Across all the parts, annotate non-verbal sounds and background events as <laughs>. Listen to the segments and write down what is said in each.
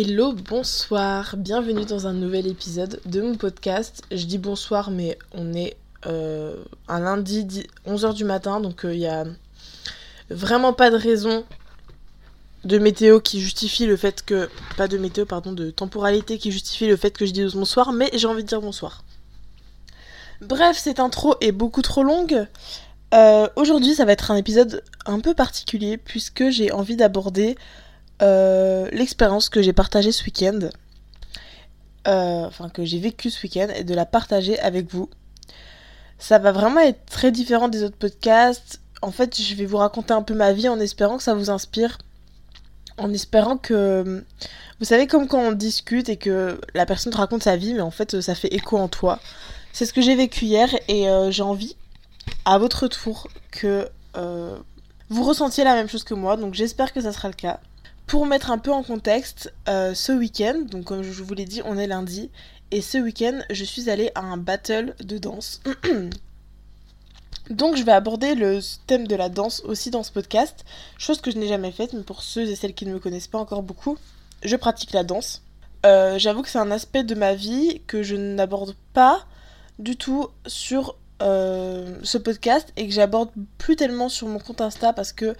Hello, bonsoir, bienvenue dans un nouvel épisode de mon podcast. Je dis bonsoir, mais on est euh, un lundi 11h du matin, donc il euh, n'y a vraiment pas de raison de météo qui justifie le fait que. Pas de météo, pardon, de temporalité qui justifie le fait que je dise bonsoir, mais j'ai envie de dire bonsoir. Bref, cette intro est beaucoup trop longue. Euh, aujourd'hui, ça va être un épisode un peu particulier puisque j'ai envie d'aborder euh, l'expérience que j'ai partagée ce week-end, euh, enfin que j'ai vécu ce week-end, et de la partager avec vous. Ça va vraiment être très différent des autres podcasts. En fait, je vais vous raconter un peu ma vie en espérant que ça vous inspire. En espérant que... Vous savez, comme quand on discute et que la personne te raconte sa vie, mais en fait, ça fait écho en toi. C'est ce que j'ai vécu hier et euh, j'ai envie, à votre tour, que vous ressentiez la même chose que moi. Donc j'espère que ça sera le cas. Pour mettre un peu en contexte, euh, ce week-end, donc comme je vous l'ai dit, on est lundi, et ce week-end, je suis allée à un battle de danse. <clears throat> donc je vais aborder le thème de la danse aussi dans ce podcast, chose que je n'ai jamais faite, mais pour ceux et celles qui ne me connaissent pas encore beaucoup, je pratique la danse. Euh, j'avoue que c'est un aspect de ma vie que je n'aborde pas du tout sur euh, ce podcast et que j'aborde plus tellement sur mon compte Insta parce que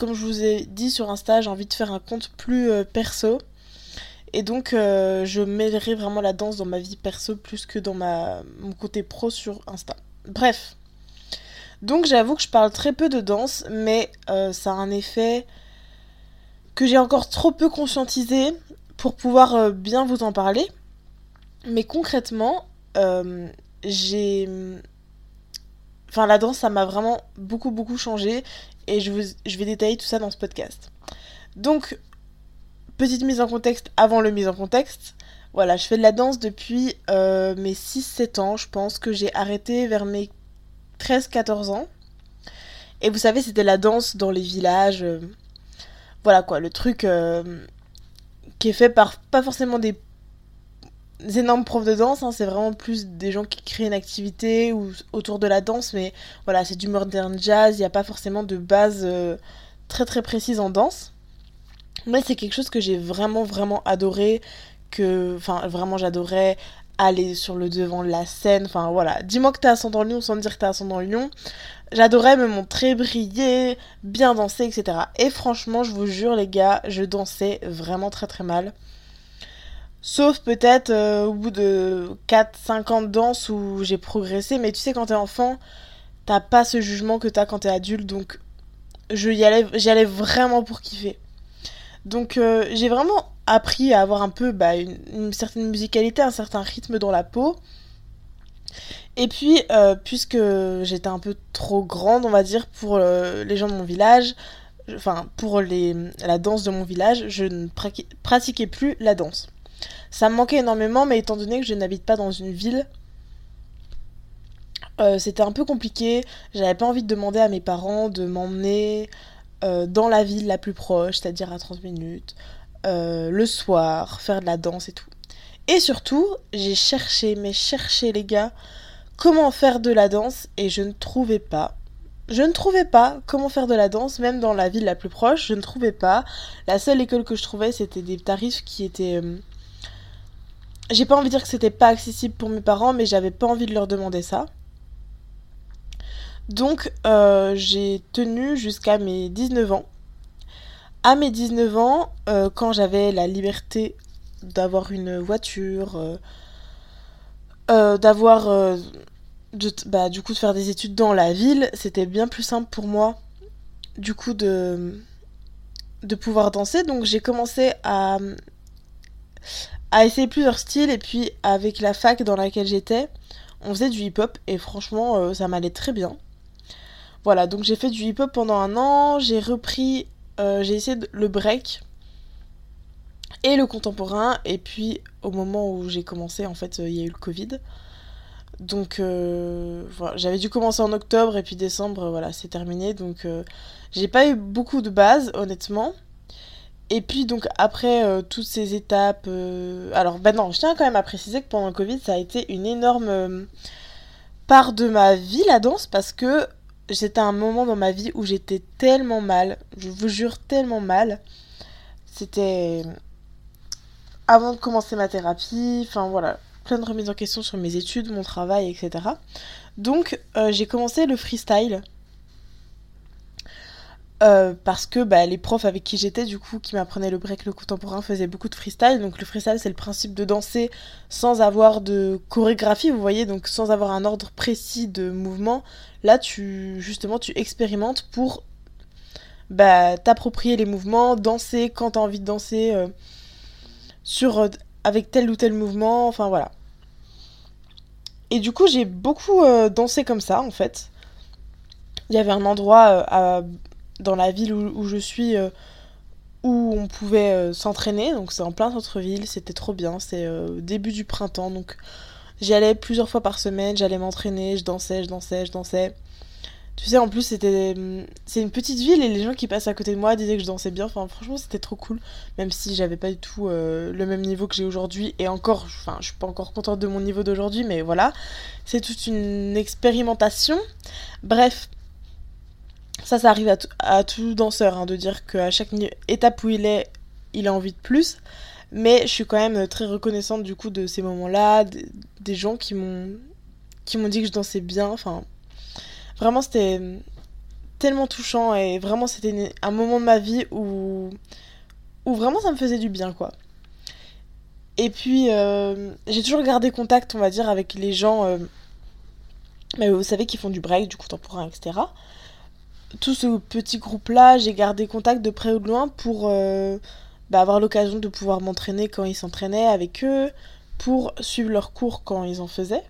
comme je vous ai dit sur Insta, j'ai envie de faire un compte plus euh, perso. Et donc, euh, je mêlerai vraiment la danse dans ma vie perso plus que dans ma, mon côté pro sur Insta. Bref. Donc, j'avoue que je parle très peu de danse, mais euh, ça a un effet que j'ai encore trop peu conscientisé pour pouvoir bien vous en parler. Mais concrètement, j'ai. Enfin, la danse, ça m'a vraiment beaucoup, beaucoup changé et je, je vais détailler tout ça dans ce podcast. Donc, petite mise en contexte avant le mise en contexte. Voilà, je fais de la danse depuis euh, mes 6-7 ans. Je pense que j'ai arrêté vers mes 13-14 ans. Et vous savez, c'était la danse dans les villages. Euh, voilà quoi, le truc euh, qui est fait par pas forcément des énormes profs de danse, hein, c'est vraiment plus des gens qui créent une activité ou autour de la danse, mais voilà, c'est du modern jazz, il n'y a pas forcément de base euh, très très précise en danse. Mais c'est quelque chose que j'ai vraiment vraiment adoré, que, enfin vraiment j'adorais aller sur le devant de la scène, enfin voilà, dis-moi que t'es ascendant Lyon sans dire que t'es ascendant Lyon. J'adorais me montrer, briller, bien danser, etc. Et franchement, je vous jure les gars, je dansais vraiment très très mal. Sauf peut-être euh, au bout de 4-5 ans de danse où j'ai progressé. Mais tu sais, quand t'es enfant, t'as pas ce jugement que t'as quand t'es adulte. Donc, allais, j'y allais vraiment pour kiffer. Donc, euh, j'ai vraiment appris à avoir un peu bah, une, certaine musicalité, un certain rythme dans la peau. Et puis, euh, puisque j'étais un peu trop grande, on va dire, pour les gens de mon village, enfin, pour les, la danse de mon village, je ne pratiquais plus la danse. Ça me manquait énormément, mais étant donné que je n'habite pas dans une ville, euh, c'était un peu compliqué. J'avais pas envie de demander à mes parents de m'emmener euh, dans la ville la plus proche, c'est-à-dire à 30 minutes, euh, le soir, faire de la danse et tout. Et surtout, j'ai cherché, mais cherché les gars, comment faire de la danse et je ne trouvais pas. Je ne trouvais pas comment faire de la danse, même dans la ville la plus proche, je ne trouvais pas. La seule école que je trouvais, c'était des tarifs qui étaient j'ai pas envie de dire que c'était pas accessible pour mes parents, mais j'avais pas envie de leur demander ça. Donc euh, j'ai tenu jusqu'à mes 19 ans. À mes 19 ans, euh, quand j'avais la liberté d'avoir une voiture, euh, d'avoir bah, du coup de faire des études dans la ville, c'était bien plus simple pour moi du coup de de pouvoir danser. Donc j'ai commencé à à essayer plusieurs styles et puis avec la fac dans laquelle j'étais, on faisait du hip-hop et franchement euh, ça m'allait très bien. Voilà, donc j'ai fait du hip-hop pendant un an, j'ai repris, euh, j'ai essayé le break et le contemporain et puis au moment où j'ai commencé en fait il y a eu le Covid. Donc j'avais dû commencer en octobre et puis décembre voilà c'est terminé donc j'ai pas eu beaucoup de base honnêtement. Et puis donc après euh, toutes ces étapes, euh, alors ben non, je tiens quand même à préciser que pendant le Covid, ça a été une énorme euh, part de ma vie la danse parce que c'était un moment dans ma vie où j'étais tellement mal, je vous jure tellement mal. C'était avant de commencer ma thérapie, enfin voilà, plein de remises en question sur mes études, mon travail, etc. Donc j'ai commencé le freestyle. Euh, parce que bah, les profs avec qui j'étais, du coup, qui m'apprenaient le break, le contemporain, faisaient beaucoup de freestyle. Donc le freestyle, c'est le principe de danser sans avoir de chorégraphie, vous voyez, donc sans avoir un ordre précis de mouvement. Là, tu justement, tu expérimentes pour bah, t'approprier les mouvements, danser quand t'as envie de danser euh, sur avec tel ou tel mouvement, enfin voilà. Et du coup, j'ai beaucoup euh, dansé comme ça, en fait. Il y avait un endroit euh, dans la ville où, je suis euh, où on pouvait s'entraîner. Donc, c'est en plein centre-ville. C'était trop bien. C'est début du printemps. Donc, j'y allais plusieurs fois par semaine. J'allais m'entraîner. Je dansais, je dansais, je dansais. Tu sais, en plus, c'était c'est une petite ville et les gens qui passent à côté de moi disaient que je dansais bien. Enfin, franchement, c'était trop cool. Même si j'avais pas du tout euh, le même niveau que j'ai aujourd'hui. Et encore, enfin, je suis pas encore contente de mon niveau d'aujourd'hui, mais voilà. C'est toute une expérimentation. Bref, ça, ça arrive à, tout danseur hein, de dire qu'à chaque étape où il est, il a envie de plus. Mais je suis quand même très reconnaissante du coup de ces moments-là, des gens qui m'ont qui m'ont dit que je dansais bien. Enfin, Vraiment, c'était tellement touchant et vraiment, c'était un moment de ma vie où, où vraiment ça me faisait du bien, quoi. Et puis, euh, j'ai toujours gardé contact, on va dire, avec les gens, euh, mais vous savez, qui font du break, du contemporain, etc. Tout ce petit groupe-là, j'ai gardé contact de près ou de loin pour euh, bah, avoir l'occasion de pouvoir m'entraîner quand ils s'entraînaient avec eux, pour suivre leurs cours quand ils en faisaient.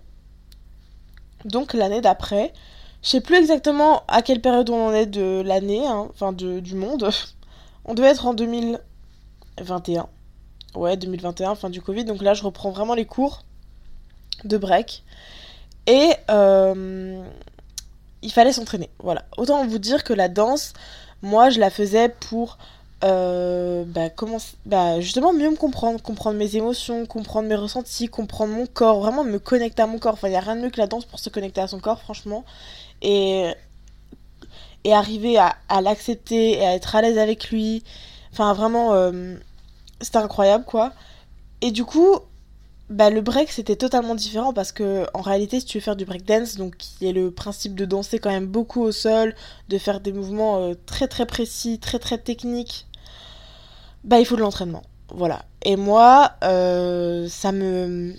Donc l'année d'après, je sais plus exactement à quelle période on en est de l'année, hein, enfin de, du monde. <laughs> On devait être en 2021. Ouais, 2021, fin du Covid. Donc là, je reprends vraiment les cours de break. Et euh, il fallait s'entraîner. Voilà. Autant vous dire que la danse, moi, je la faisais pour euh, bah, comment, bah, justement mieux me comprendre, comprendre mes émotions, comprendre mes ressentis, comprendre mon corps, vraiment me connecter à mon corps. Enfin, il n'y a rien de mieux que la danse pour se connecter à son corps, franchement et, et arriver à, l'accepter et à être à l'aise avec lui. Enfin, vraiment, euh, c'était incroyable, quoi. Et du coup, bah, le break, c'était totalement différent parce que, en réalité, si tu veux faire du break dance, donc qui est le principe de danser quand même beaucoup au sol, de faire des mouvements euh, très très précis, très très techniques, bah, il faut de l'entraînement. Voilà. Et moi, euh, ça me.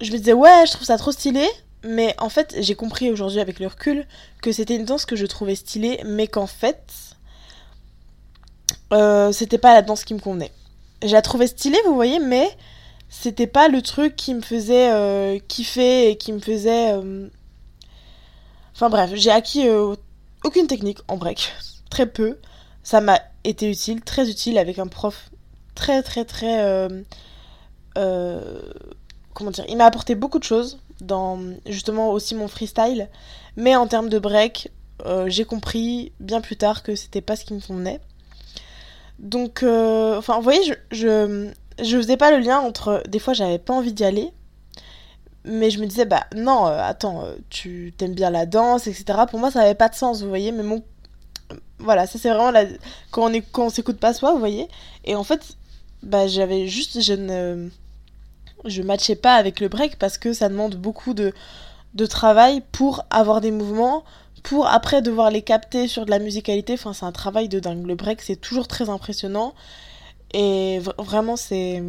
Je me disais, ouais, je trouve ça trop stylé, mais en fait, j'ai compris aujourd'hui avec le recul que c'était une danse que je trouvais stylée, mais qu'en fait, euh, c'était pas la danse qui me convenait. Je la trouvais stylée, vous voyez, mais c'était pas le truc qui me faisait euh, kiffer et qui me faisait. Euh, enfin bref, j'ai acquis aucune technique en break, <laughs> très peu. Ça m'a été utile, très utile avec un prof très très très. comment dire Il m'a apporté beaucoup de choses dans justement aussi mon freestyle. Mais en termes de break, euh, j'ai compris bien plus tard que c'était pas ce qui me convenait. Donc, euh, enfin, vous voyez, je, je, faisais pas le lien entre. Des fois, j'avais pas envie d'y aller. Mais je me disais, bah non, euh, attends, tu t'aimes bien la danse, etc. Pour moi, ça avait pas de sens, vous voyez. Mais mon. Voilà, ça c'est vraiment la... quand on est s'écoute pas soi, vous voyez. Et en fait, bah j'avais juste. Je ne je matchais pas avec le break parce que ça demande beaucoup de, de travail pour avoir des mouvements, pour après devoir les capter sur de la musicalité. Enfin, c'est un travail de dingue. Le break, c'est toujours très impressionnant. Et vraiment, c'est.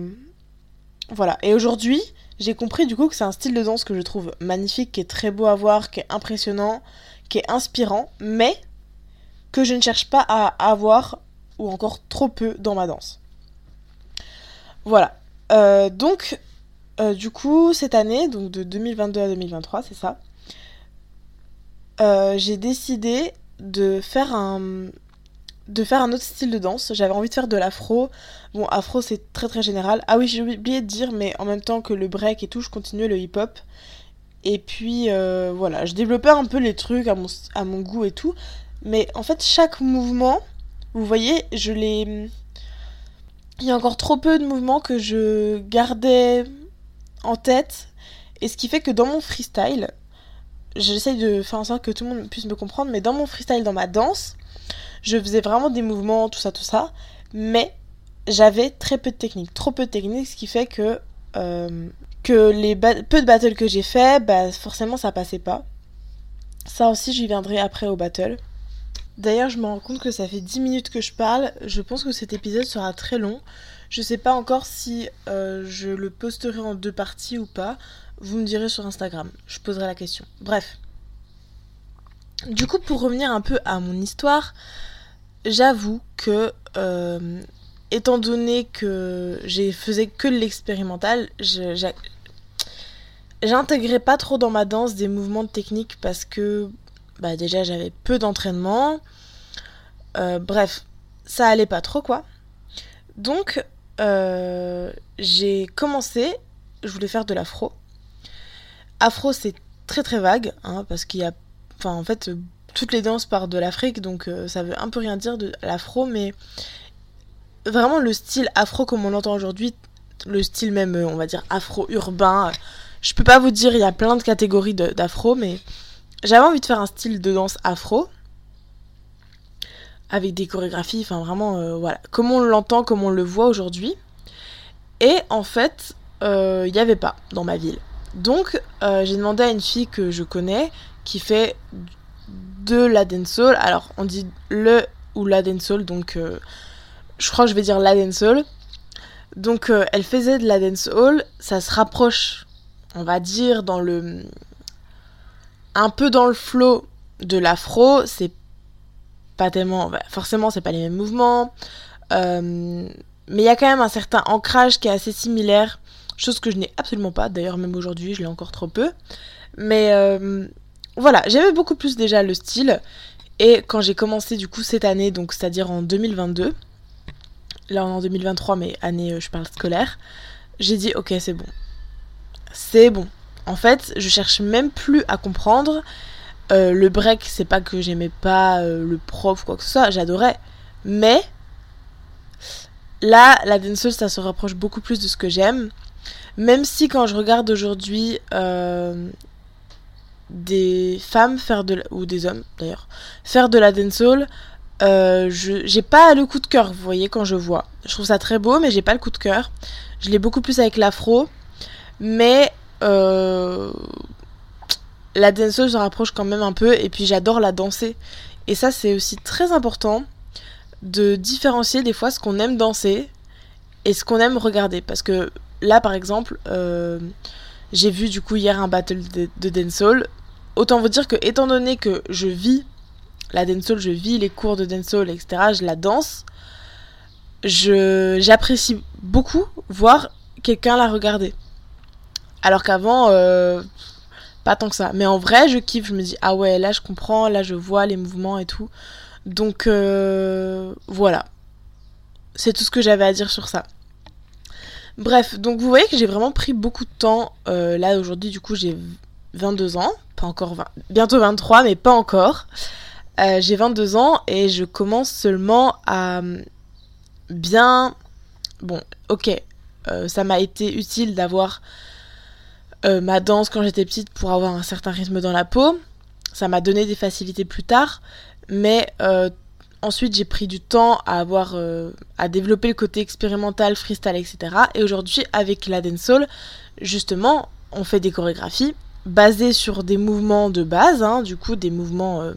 Voilà. Et aujourd'hui, j'ai compris du coup que c'est un style de danse que je trouve magnifique, qui est très beau à voir, qui est impressionnant, qui est inspirant, mais que je ne cherche pas à avoir, ou encore trop peu, dans ma danse. Voilà. Euh, donc, euh, du coup, cette année, donc de 2022 à 2023, c'est ça, euh, j'ai décidé de faire un de faire un autre style de danse. J'avais envie de faire de l'afro. Bon, afro c'est très très général. Ah oui, j'ai oublié de dire, mais en même temps que le break et tout, je continuais le hip-hop. Et puis euh, voilà, je développais un peu les trucs à mon, à mon goût et tout. Mais en fait, chaque mouvement, vous voyez, je l'ai. Il y a encore trop peu de mouvements que je gardais en tête. Et ce qui fait que dans mon freestyle, j'essaye de faire en sorte que tout le monde puisse me comprendre, mais dans mon freestyle, dans ma danse, je faisais vraiment des mouvements, tout ça, tout ça. Mais j'avais très peu de technique, trop peu de technique, ce qui fait que, euh, que les peu de battles que j'ai fait, bah, forcément ça passait pas. Ça aussi, j'y viendrai après au battle. D'ailleurs, je me rends compte que ça fait 10 minutes que je parle. Je pense que cet épisode sera très long. Je sais pas encore si euh, je le posterai en deux parties ou pas. Vous me direz sur Instagram. Je poserai la question. Bref. Du coup, pour revenir un peu à mon histoire, j'avoue que, euh, étant donné que j'ai faisais que l'expérimental, j'intégrais pas trop dans ma danse des mouvements de technique parce que bah déjà j'avais peu d'entraînement. Euh, bref, ça allait pas trop quoi. Donc euh, j'ai commencé, je voulais faire de l'afro. Afro c'est très très vague, hein, parce qu'il y a, enfin en fait toutes les danses partent de l'Afrique, donc euh, ça veut un peu rien dire de l'afro, mais vraiment le style afro comme on l'entend aujourd'hui, le style même on va dire afro-urbain, je peux pas vous dire, il y a plein de catégories d'afro, mais j'avais envie de faire un style de danse afro avec des chorégraphies, enfin vraiment, euh, voilà, comme on l'entend, comme on le voit aujourd'hui. Et en fait, il euh, n'y avait pas dans ma ville. Donc, euh, j'ai demandé à une fille que je connais qui fait de la dancehall. Alors, on dit le ou la dancehall, donc je crois que je vais dire la dancehall. Donc, elle faisait de la dancehall, ça se rapproche, on va dire, dans le. un peu dans le flow de l'afro, c'est pas tellement. Bah, forcément, c'est pas les mêmes mouvements. Euh, mais il y a quand même un certain ancrage qui est assez similaire. Chose que je n'ai absolument pas. D'ailleurs, même aujourd'hui, je l'ai encore trop peu. Mais euh, voilà, j'aimais beaucoup plus déjà le style. Et quand j'ai commencé du coup cette année, donc c'est-à-dire en 2022, là en 2023, mais année, euh, je parle scolaire, j'ai dit ok, c'est bon. C'est bon. En fait, je cherche même plus à comprendre. Euh, le break, c'est pas que j'aimais pas euh, le prof ou quoi que ce soit, j'adorais. Mais là, la danseuse, ça se rapproche beaucoup plus de ce que j'aime. Même si quand je regarde aujourd'hui des femmes faire de la... ou des hommes d'ailleurs faire de la dancehall, j'ai pas le coup de cœur, vous voyez quand je vois. Je trouve ça très beau, mais j'ai pas le coup de cœur. Je l'ai beaucoup plus avec l'afro, mais la danseuse se rapproche quand même un peu et puis j'adore la danser. Et ça c'est aussi très important de différencier des fois ce qu'on aime danser et ce qu'on aime regarder. Parce que là par exemple, euh, j'ai vu du coup hier un battle de, de dancehall. Autant vous dire que étant donné que je vis la dancehall, je vis les cours de dancehall, etc., je la danse, j'apprécie beaucoup voir quelqu'un la regarder. Alors qu'avant, euh, pas tant que ça. Mais en vrai, je kiffe. Je me dis, ah ouais, là je comprends, là je vois les mouvements et tout. Donc euh, voilà. C'est tout ce que j'avais à dire sur ça. Bref, donc vous voyez que j'ai vraiment pris beaucoup de temps. Euh, là aujourd'hui, du coup, j'ai 22 ans. Pas encore 20. Bientôt 23, mais pas encore. Euh, j'ai 22 ans et je commence seulement à bien. Bon, ok. ça m'a été utile d'avoir euh, ma danse quand j'étais petite pour avoir un certain rythme dans la peau. Ça m'a donné des facilités plus tard, mais euh, ensuite j'ai pris du temps à avoir euh, à développer le côté expérimental, freestyle, etc. Et aujourd'hui avec la dancehall, justement, on fait des chorégraphies basées sur des mouvements de base, hein, du coup des mouvements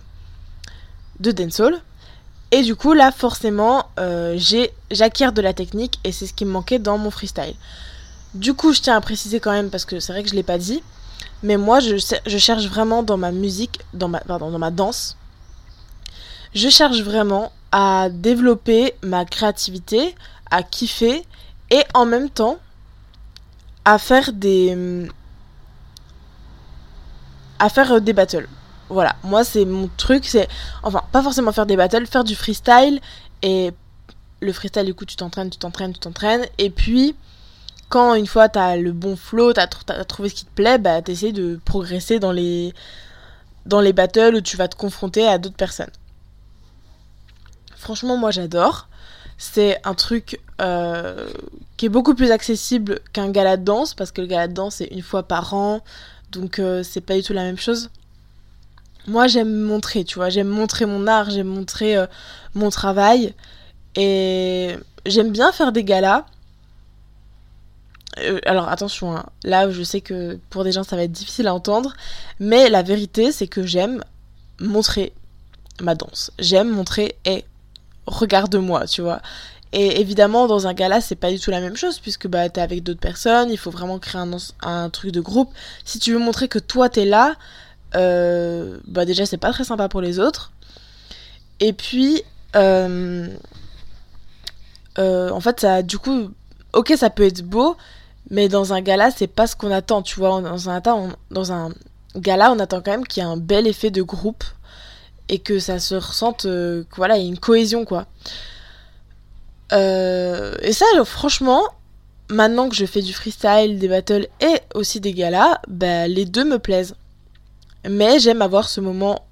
de dancehall. Et du coup là forcément j'acquiers de la technique et c'est ce qui me manquait dans mon freestyle. Du coup, je tiens à préciser quand même, parce que c'est vrai que je ne l'ai pas dit, mais moi, je, je, cherche vraiment dans ma musique, dans ma, pardon, dans ma danse, je cherche vraiment à développer ma créativité, à kiffer, et en même temps, à faire des... à faire des battles. Voilà, moi c'est mon truc, c'est... Enfin, pas forcément faire des battles, faire du freestyle, et le freestyle, du coup, tu t'entraînes, tu t'entraînes, tu t'entraînes, et puis quand une fois t'as le bon flow, t'as as trouvé ce qui te plaît, bah t'essayes de progresser dans les, dans les battles où tu vas te confronter à d'autres personnes. Franchement, moi j'adore. C'est un truc euh, qui est beaucoup plus accessible qu'un gala de danse, parce que le gala de danse c'est une fois par an, donc euh, c'est pas du tout la même chose. Moi j'aime montrer, tu vois, j'aime montrer mon art, j'aime montrer euh, mon travail. Et j'aime bien faire des galas. Alors attention, hein. là je sais que pour des gens ça va être difficile à entendre, mais la vérité c'est que j'aime montrer ma danse. J'aime montrer, et regarde-moi, tu vois. Et évidemment, dans un gala, c'est pas du tout la même chose, puisque bah, t'es avec d'autres personnes, il faut vraiment créer un, truc de groupe. Si tu veux montrer que toi t'es là, euh, bah déjà c'est pas très sympa pour les autres. Et puis, euh, euh, en fait, ça, du coup, ok, ça peut être beau, mais dans un gala, c'est pas ce qu'on attend, tu vois. Dans un, dans un gala, on attend quand même qu'il y ait un bel effet de groupe et que ça se ressente, euh, il y a une cohésion, quoi. Euh, et ça, franchement, maintenant que je fais du freestyle, des battles et aussi des galas, bah, les deux me plaisent. Mais j'aime avoir ce moment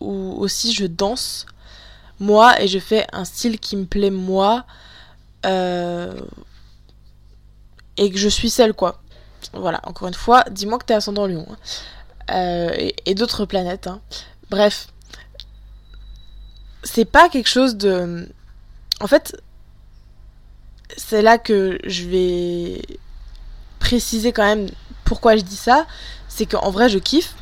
où aussi je danse, moi, et je fais un style qui me plaît, moi, euh, et que je suis seule, quoi. Voilà, encore une fois, dis-moi que t'es ascendant Lyon. Hein. Euh, et, et d'autres planètes. Hein. Bref. C'est pas quelque chose de... En fait, c'est là que je vais préciser quand même pourquoi je dis ça. C'est qu'en vrai, je kiffe.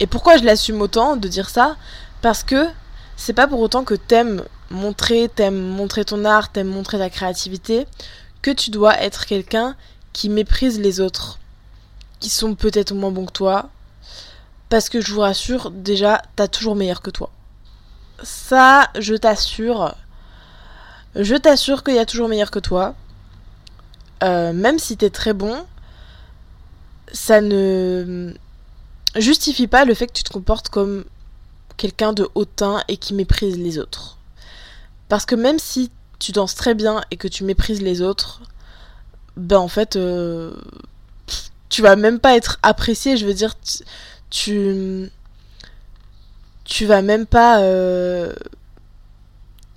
Et pourquoi je l'assume autant de dire ça? Parce que c'est pas pour autant que t'aimes montrer, t'aimes montrer ton art, t'aimes montrer ta créativité, que tu dois être quelqu'un qui méprise les autres, qui sont peut-être moins bons que toi. Parce que je vous rassure, déjà, t'as toujours meilleur que toi. Ça, je t'assure. Je t'assure qu'il y a toujours meilleur que toi. Euh, même si t'es très bon, ça ne justifie pas le fait que tu te comportes comme quelqu'un de hautain et qui méprise les autres. Parce que même si tu danses très bien et que tu méprises les autres, ben en fait, euh, tu vas même pas être apprécié. Je veux dire, tu, tu, vas même pas, euh,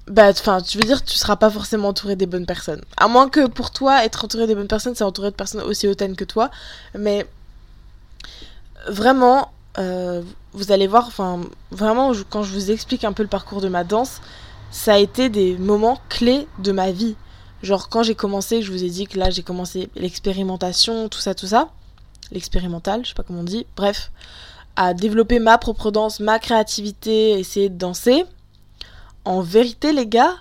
bah, enfin, tu veux dire, tu seras pas forcément entouré des bonnes personnes. À moins que pour toi, être entouré des bonnes personnes, c'est entouré de personnes aussi hautaines que toi. Mais vraiment, euh, vous allez voir, enfin, vraiment, quand je vous explique un peu le parcours de ma danse, ça a été des moments clés de ma vie. Genre, quand j'ai commencé, je vous ai dit que là, j'ai commencé l'expérimentation, tout ça, tout ça. L'expérimental, je sais pas comment on dit. Bref, à développer ma propre danse, ma créativité, essayer de danser. En vérité, les gars,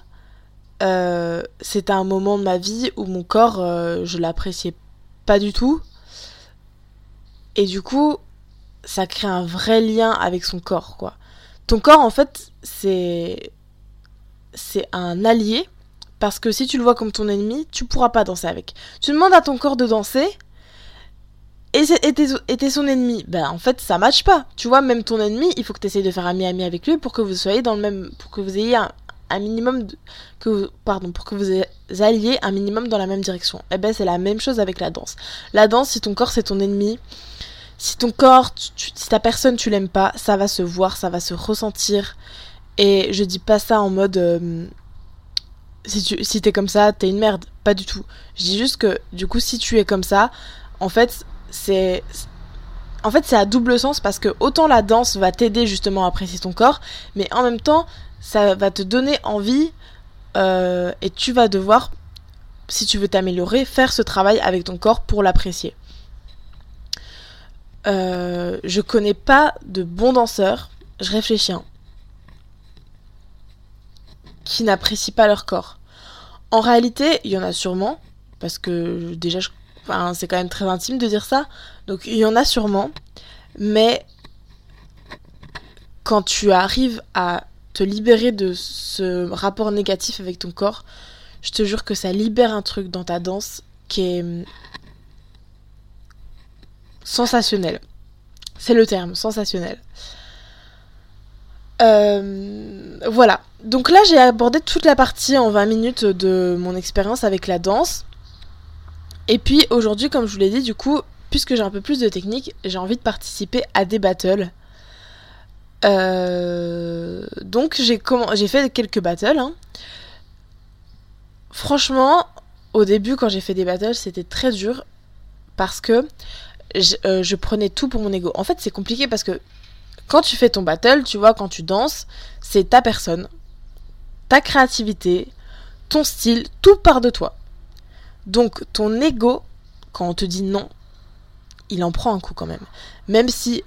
euh, c'était un moment de ma vie où mon corps, euh, je l'appréciais pas du tout. Et du coup, ça crée un vrai lien avec son corps, quoi. Ton corps, en fait, c'est. C'est un allié. Parce que si tu le vois comme ton ennemi, tu pourras pas danser avec. Tu demandes à ton corps de danser. Et t'es son ennemi. Ben, en fait, ça matche pas. Tu vois, même ton ennemi, il faut que tu essayes de faire ami-ami avec lui pour que vous soyez dans le même. Pour que vous ayez un, minimum. De, que pardon, pour que vous alliez un minimum dans la même direction. Et eh ben, c'est la même chose avec la danse. La danse, si ton corps c'est ton ennemi, si ton corps, si ta personne tu l'aimes pas, ça va se voir, ça va se ressentir. Et je dis pas ça en mode euh, si tu si t'es comme ça, t'es une merde, pas du tout. Je dis juste que du coup si tu es comme ça, en fait c'est en fait c'est à double sens parce que autant la danse va t'aider justement à apprécier ton corps, mais en même temps ça va te donner envie euh, et tu vas devoir si tu veux t'améliorer faire ce travail avec ton corps pour l'apprécier. Euh, je connais pas de bons danseurs, je réfléchis, hein, qui n'apprécient pas leur corps. En réalité, il y en a sûrement, parce que déjà, c'est quand même très intime de dire ça, donc il y en a sûrement, mais quand tu arrives à te libérer de ce rapport négatif avec ton corps, je te jure que ça libère un truc dans ta danse qui est sensationnel. C'est le terme, sensationnel. Euh, voilà. Donc là, j'ai abordé toute la partie en 20 minutes de mon expérience avec la danse. Et puis aujourd'hui, comme je vous l'ai dit, du coup, puisque j'ai un peu plus de technique, j'ai envie de participer à des battles. Euh, donc j'ai fait quelques battles. Hein. Franchement, au début, quand j'ai fait des battles, c'était très dur parce que euh, je, prenais tout pour mon ego. En fait, c'est compliqué parce que quand tu fais ton battle, tu vois, quand tu danses, c'est ta personne, ta créativité, ton style, tout part de toi. Donc ton ego, quand on te dit non, il en prend un coup quand même. Même si,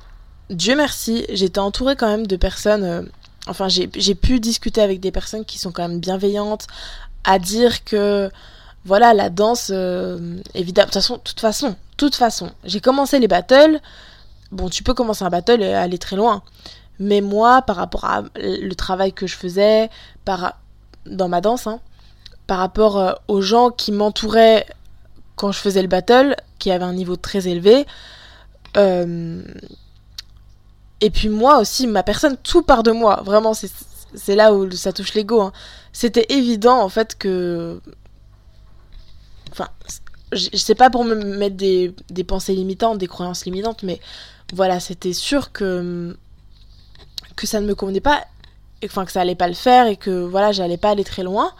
Dieu merci, j'étais entourée quand même de personnes... Euh, enfin, j'ai pu discuter avec des personnes qui sont quand même bienveillantes, à dire que voilà la danse euh, évidemment de toute façon toute façon toute façon j'ai commencé les battles bon tu peux commencer un battle et aller très loin mais moi par rapport à le travail que je faisais par dans ma danse hein, par rapport euh, aux gens qui m'entouraient quand je faisais le battle qui avaient un niveau très élevé euh, et puis moi aussi ma personne tout part de moi vraiment c'est là où ça touche l'ego hein. c'était évident en fait que Enfin, je sais pas pour me mettre des, pensées limitantes, des croyances limitantes, mais voilà, c'était sûr que, ça ne me convenait pas, enfin que ça allait pas le faire et que voilà, j'allais pas aller très loin.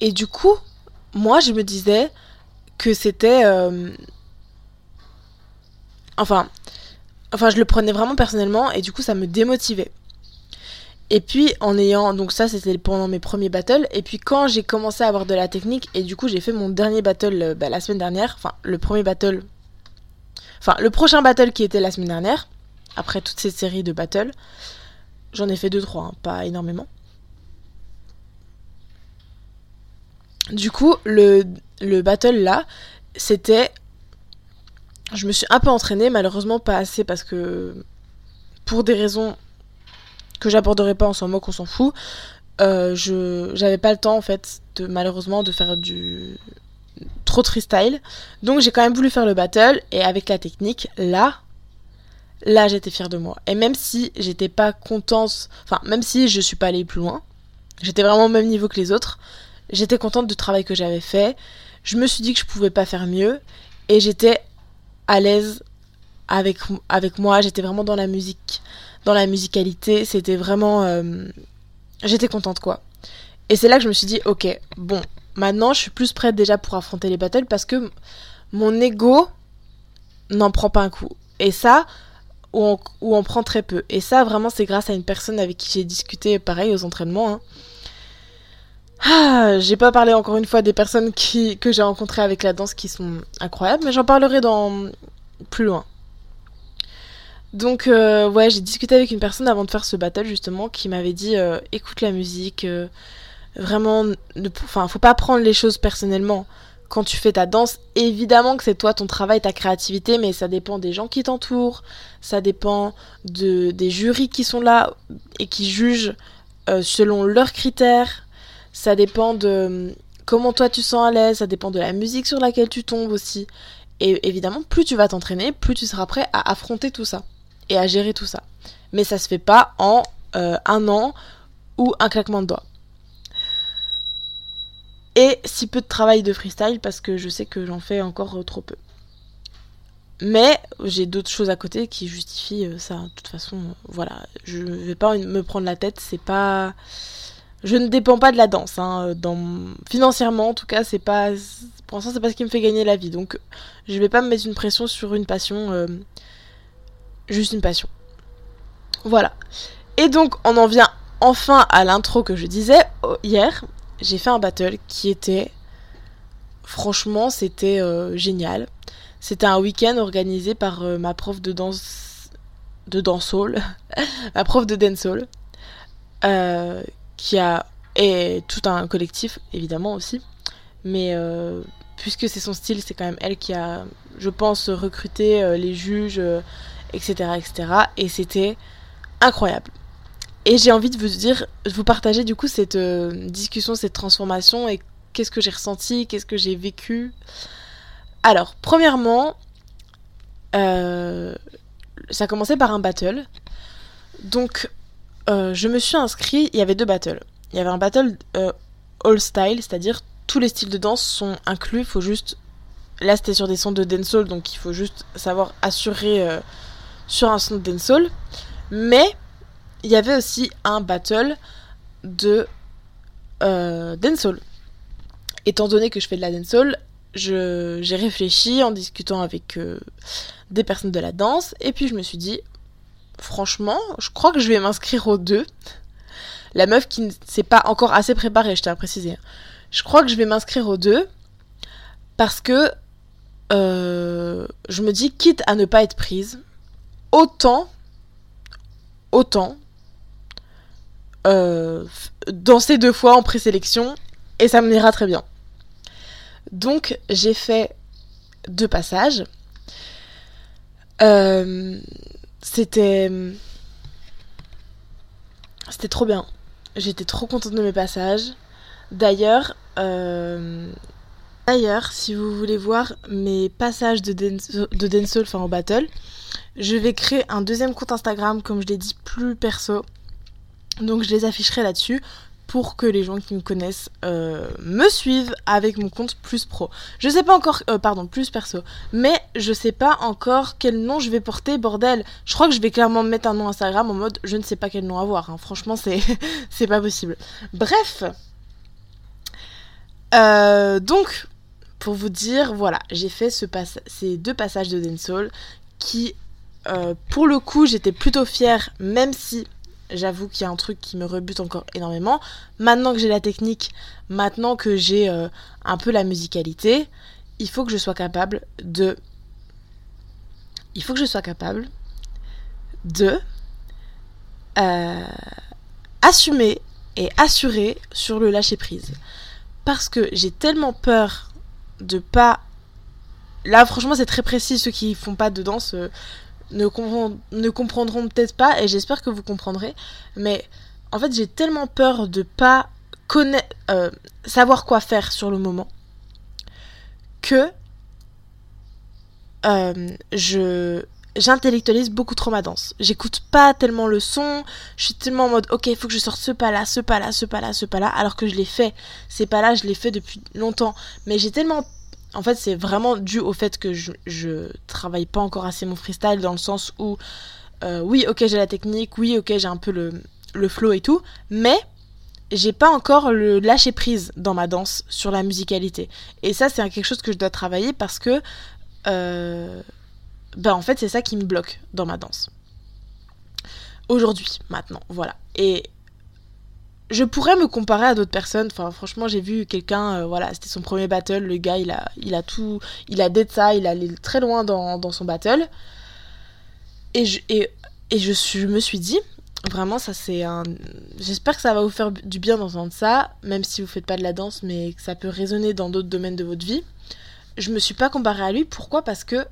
Et du coup, moi, je me disais que c'était. Euh, enfin, enfin, je le prenais vraiment personnellement et du coup, ça me démotivait. Et puis en ayant, donc ça c'était pendant mes premiers battles, et puis quand j'ai commencé à avoir de la technique, et du coup j'ai fait mon dernier battle euh, bah, la semaine dernière, enfin le premier battle, enfin le prochain battle qui était la semaine dernière, après toute cette série de battles, j'en ai fait 2-3, hein, pas énormément. Du coup le, le battle là, c'était... Je me suis un peu entraînée, malheureusement pas assez parce que pour des raisons que j'aborderai pas, on s'en moque, on s'en fout. Euh, je j'avais pas le temps en fait de malheureusement de faire du trop freestyle donc j'ai quand même voulu faire le battle et avec la technique là là j'étais fière de moi et même si j'étais pas contente enfin même si je suis pas allée plus loin j'étais vraiment au même niveau que les autres j'étais contente du travail que j'avais fait je me suis dit que je pouvais pas faire mieux et j'étais à l'aise avec avec moi j'étais vraiment dans la musique dans la musicalité. C'était vraiment. Euh, j'étais contente, quoi. Et c'est là que je me suis dit, ok, bon, maintenant je suis plus prête déjà pour affronter les battles parce que mon ego n'en prend pas un coup. Et ça, ou on, on, prend très peu. Et ça, vraiment, c'est grâce à une personne avec qui j'ai discuté, pareil, aux entraînements. Hein. Ah, j'ai pas parlé encore une fois des personnes que j'ai rencontrées avec la danse qui sont incroyables, mais j'en parlerai dans plus loin. Donc euh, ouais, j'ai discuté avec une personne avant de faire ce battle justement qui m'avait dit euh, écoute la musique, euh, vraiment, enfin faut pas prendre les choses personnellement. Quand tu fais ta danse, évidemment que c'est toi ton travail, ta créativité, mais ça dépend des gens qui t'entourent, ça dépend de, des jurys qui sont là et qui jugent selon leurs critères, ça dépend de comment toi tu sens à l'aise, ça dépend de la musique sur laquelle tu tombes aussi. Et évidemment, plus tu vas t'entraîner, plus tu seras prêt à affronter tout ça et à gérer tout ça. Mais ça se fait pas en euh, un an ou un claquement de doigts. Et si peu de travail de freestyle parce que je sais que j'en fais encore euh, trop peu. Mais j'ai d'autres choses à côté qui justifient euh, ça. De toute façon, voilà, je vais pas me prendre la tête. C'est pas, je ne dépends pas de la danse. Hein, dans... Financièrement, en tout cas, c'est pas, pour l'instant, c'est pas ce qui me fait gagner la vie. Donc, je vais pas me mettre une pression sur une passion juste une passion. Voilà. Et donc on en vient enfin à l'intro que je disais. Hier, j'ai fait un battle qui était... Franchement, c'était euh, génial. C'était un week-end organisé par euh, ma prof de danse... de dancehall. <laughs> ma prof de dancehall. Euh, qui a... Et tout un collectif, évidemment aussi. Mais puisque c'est son style, c'est quand même elle qui a, je pense, recruté les juges etc. etc. Et c'était incroyable. Et j'ai envie de vous dire, de vous partager du coup cette euh, discussion, cette transformation et qu'est-ce que j'ai ressenti, qu'est-ce que j'ai vécu. Alors, premièrement, euh, ça a commencé par un battle. Donc, euh, je me suis inscrit, il y avait deux battles. Il y avait un battle all style, c'est-à-dire tous les styles de danse sont inclus, faut juste... Là, c'était sur des sons de dancehall, donc il faut juste savoir assurer sur un son de dancehall. Mais il y avait aussi un battle de euh, dancehall. Étant donné que je fais de la dancehall, j'ai réfléchi en discutant avec euh, des personnes de la danse et puis je me suis dit franchement je crois que je vais m'inscrire aux deux la meuf qui ne s'est pas encore assez préparée je tiens à préciser Je crois que je vais m'inscrire aux deux parce que euh, je me dis, quitte à ne pas être prise, autant, autant, euh, danser deux fois en présélection et ça me ira très bien. Donc j'ai fait deux passages. Euh, c'était c'était trop bien. J'étais trop contente de mes passages. D'ailleurs, euh, d'ailleurs, si vous voulez voir mes passages de, de dancehall, enfin en battle, je vais créer un deuxième compte Instagram, comme je l'ai dit, plus perso. Donc je les afficherai là-dessus pour que les gens qui me connaissent euh, me suivent avec mon compte plus pro. Je sais pas encore, euh, pardon, plus perso, mais je sais pas encore quel nom je vais porter, bordel. Je crois que je vais clairement mettre un nom Instagram en mode je ne sais pas quel nom avoir. Hein. Franchement, c'est <laughs> pas possible. Bref. Euh, donc, pour vous dire, voilà, j'ai fait ce ces deux passages de dancehall qui, pour le coup, j'étais plutôt fière, même si j'avoue qu'il y a un truc qui me rebute encore énormément. Maintenant que j'ai la technique, maintenant que j'ai euh, un peu la musicalité, il faut que je sois capable de... Il faut que je sois capable de euh, assumer et assurer sur le lâcher prise. Parce que j'ai tellement peur de pas... Là franchement c'est très précis ceux qui font pas de danse. Euh, ne, comprendront peut-être pas, et j'espère que vous comprendrez, mais en fait j'ai tellement peur de pas connaître, euh, savoir quoi faire sur le moment, que euh, je j'intellectualise beaucoup trop ma danse. J'écoute pas tellement le son, je suis tellement en mode ok, il faut que je sorte ce pas là, ce pas là, ce pas là, ce pas là, alors que je l'ai fait. Ces pas là, je l'ai fait depuis longtemps, mais j'ai tellement en fait, c'est vraiment dû au fait que je, travaille pas encore assez mon freestyle dans le sens où, euh, oui, ok, j'ai la technique, oui, ok, j'ai un peu le, le flow et tout, mais j'ai pas encore le lâcher prise dans ma danse sur la musicalité. Et ça, c'est quelque chose que je dois travailler parce que, euh, ben en fait, c'est ça qui me bloque dans ma danse. Aujourd'hui, maintenant, voilà. Et je pourrais me comparer à d'autres personnes. Franchement, j'ai vu quelqu'un, euh, voilà, c'était son premier battle. Le gars, il a, il a tout, il a d'être ça, il allé très loin dans, son battle. Et je, et, je, me suis dit, vraiment, ça c'est un. J'espère que ça va vous faire du bien d'entendre ça, même si vous faites pas de la danse, mais que ça peut résonner dans d'autres domaines de votre vie. Je me suis pas comparée à lui. Pourquoi? Parce que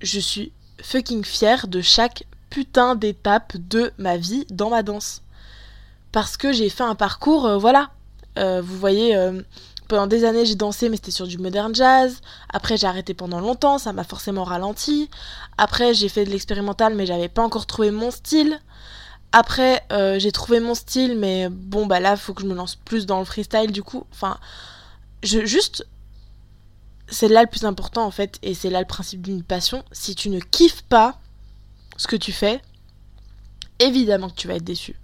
je suis fucking fière de chaque putain d'étape de ma vie dans ma danse parce que j'ai fait un parcours, euh, voilà. Euh, vous voyez, euh, pendant des années j'ai dansé, mais c'était sur du modern jazz. Après j'ai arrêté pendant longtemps, ça m'a forcément ralenti. Après j'ai fait de l'expérimental, mais j'avais pas encore trouvé mon style. Après j'ai trouvé mon style, mais bon bah là faut que je me lance plus dans le freestyle du coup. Enfin, juste c'est là le plus important en fait, et c'est là le principe d'une passion. Si tu ne kiffes pas ce que tu fais, évidemment que tu vas être déçu.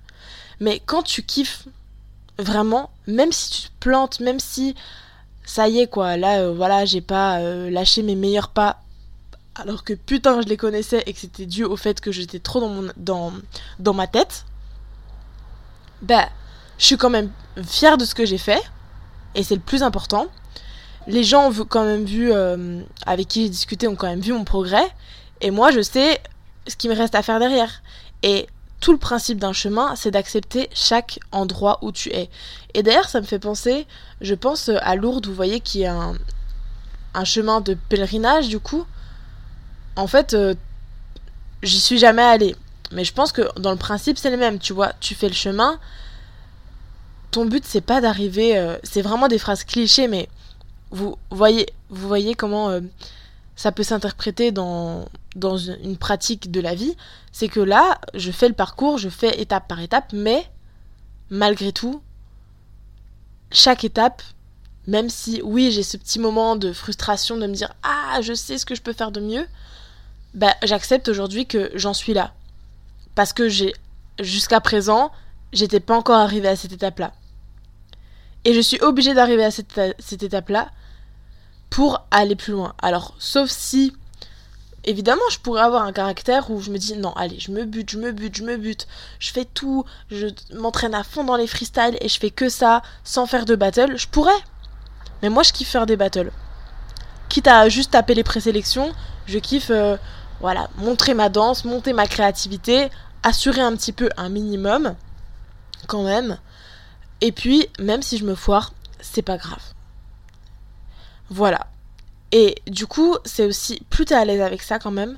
Mais quand tu kiffes, vraiment, même si tu te plantes, même si ça y est quoi, là euh, voilà, j'ai pas euh, lâché mes meilleurs pas alors que putain je les connaissais et que c'était dû au fait que j'étais trop dans, mon, dans, dans ma tête, bah je suis quand même fière de ce que j'ai fait et c'est le plus important. Les gens ont quand même vu, euh, avec qui j'ai discuté, ont quand même vu mon progrès et moi je sais ce qui me reste à faire derrière. Et tout le principe d'un chemin, c'est d'accepter chaque endroit où tu es. Et d'ailleurs, ça me fait penser, je pense à Lourdes, vous voyez, qui est un, chemin de pèlerinage, du coup. En fait, euh, j'y suis jamais allée. Mais je pense que dans le principe, c'est le même, tu vois. Tu fais le chemin. Ton but, c'est pas d'arriver. Euh, c'est vraiment des phrases clichés, mais vous voyez, vous voyez comment euh, ça peut s'interpréter dans, dans une pratique de la vie, c'est que là, je fais le parcours, je fais étape par étape, mais malgré tout, chaque étape, même si oui, j'ai ce petit moment de frustration de me dire ah, je sais ce que je peux faire de mieux, bah j'accepte aujourd'hui que j'en suis là. Parce que j'ai jusqu'à présent, j'étais pas encore arrivée à cette étape-là. Et je suis obligée d'arriver à cette, cette étape-là pour aller plus loin. Alors, sauf si évidemment, je pourrais avoir un caractère où je me dis non, allez, je me bute, je me bute, je me bute, je fais tout, je m'entraîne à fond dans les freestyles et je fais que ça sans faire de battle. Je pourrais. Mais moi, je kiffe faire des battles. Quitte à juste taper les présélections, je kiffe, euh, voilà, montrer ma danse, monter ma créativité, assurer un petit peu un minimum, quand même. Et puis, même si je me foire, c'est pas grave. Voilà. Et du coup, c'est aussi, plus t'es à l'aise avec ça quand même,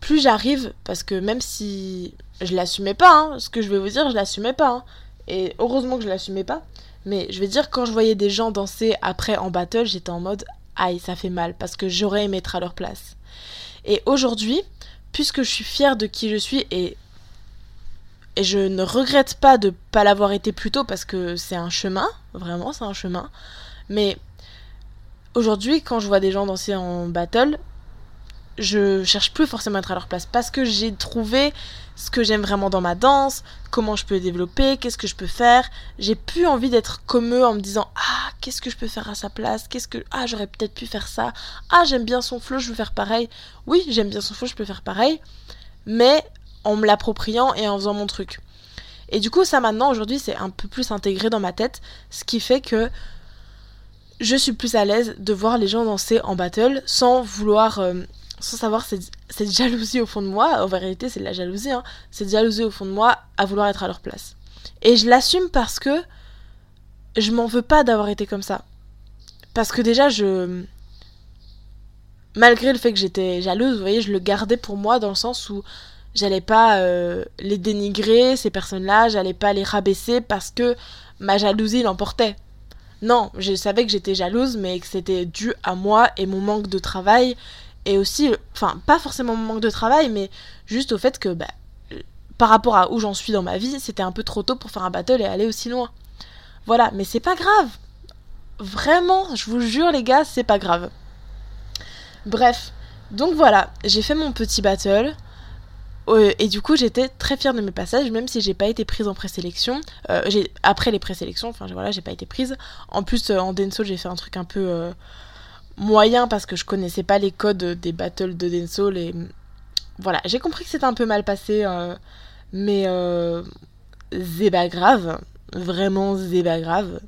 plus j'arrive, parce que même si je l'assumais pas, hein, ce que je vais vous dire, je l'assumais pas. Hein. et heureusement que je l'assumais pas. Mais je vais dire, quand je voyais des gens danser après en battle, j'étais en mode, aïe, ça fait mal, parce que j'aurais aimé être à leur place. Et aujourd'hui, puisque je suis fière de qui je suis et et je ne regrette pas de pas l'avoir été plus tôt parce que c'est un chemin, vraiment c'est un chemin. Mais aujourd'hui, quand je vois des gens danser en battle, je cherche plus forcément à être à leur place parce que j'ai trouvé ce que j'aime vraiment dans ma danse, comment je peux développer, qu'est-ce que je peux faire. J'ai plus envie d'être comme eux en me disant ah qu'est-ce que je peux faire à sa place, qu'est-ce que ah j'aurais peut-être pu faire ça, ah j'aime bien son flow, je veux faire pareil. Oui j'aime bien son flow, je peux faire pareil, mais en me l'appropriant et en faisant mon truc. Et du coup, ça maintenant, aujourd'hui, c'est un peu plus intégré dans ma tête, ce qui fait que je suis plus à l'aise de voir les gens danser en battle sans vouloir, euh, sans savoir cette, jalousie au fond de moi. En vérité, c'est de la jalousie, hein, cette jalousie au fond de moi à vouloir être à leur place. Et je l'assume parce que je m'en veux pas d'avoir été comme ça. Parce que déjà, je. Malgré le fait que j'étais jalouse, vous voyez, je le gardais pour moi dans le sens où j'allais pas euh, les dénigrer, ces personnes-là, j'allais pas les rabaisser parce que ma jalousie l'emportait. Non, je savais que j'étais jalouse, mais que c'était dû à moi et mon manque de travail. Et aussi, enfin, pas forcément mon manque de travail, mais juste au fait que, bah, par rapport à où j'en suis dans ma vie, c'était un peu trop tôt pour faire un battle et aller aussi loin. Voilà, mais c'est pas grave. Vraiment, je vous jure, les gars, c'est pas grave. Bref, donc voilà, j'ai fait mon petit battle. Euh, et du coup, j'étais très fière de mes passages, même si j'ai pas été prise en présélection. Euh, après les présélections, enfin voilà, j'ai pas été prise. En plus, euh, en Denso, j'ai fait un truc un peu moyen parce que je connaissais pas les codes des battles de Denso. Et voilà, j'ai compris que c'était un peu mal passé, mais pas grave, vraiment pas grave.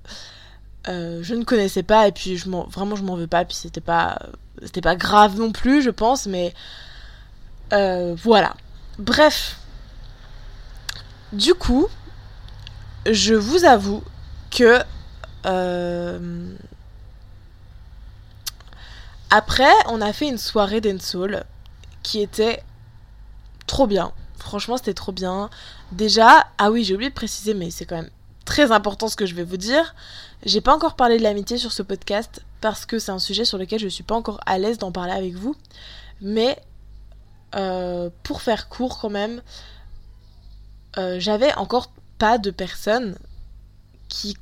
je ne connaissais pas et puis je vraiment je m'en veux pas puis c'était pas c'était pas grave non plus je pense mais voilà Bref. Du coup, je vous avoue que... Euh, après, on a fait une soirée d'Ensoul qui était trop bien. Franchement, c'était trop bien. Déjà, ah oui, j'ai oublié de préciser, mais c'est quand même très important ce que je vais vous dire. J'ai pas encore parlé de l'amitié sur ce podcast parce que c'est un sujet sur lequel je suis pas encore à l'aise d'en parler avec vous. Mais euh, pour faire court quand même, euh, j'avais encore pas de personnes qui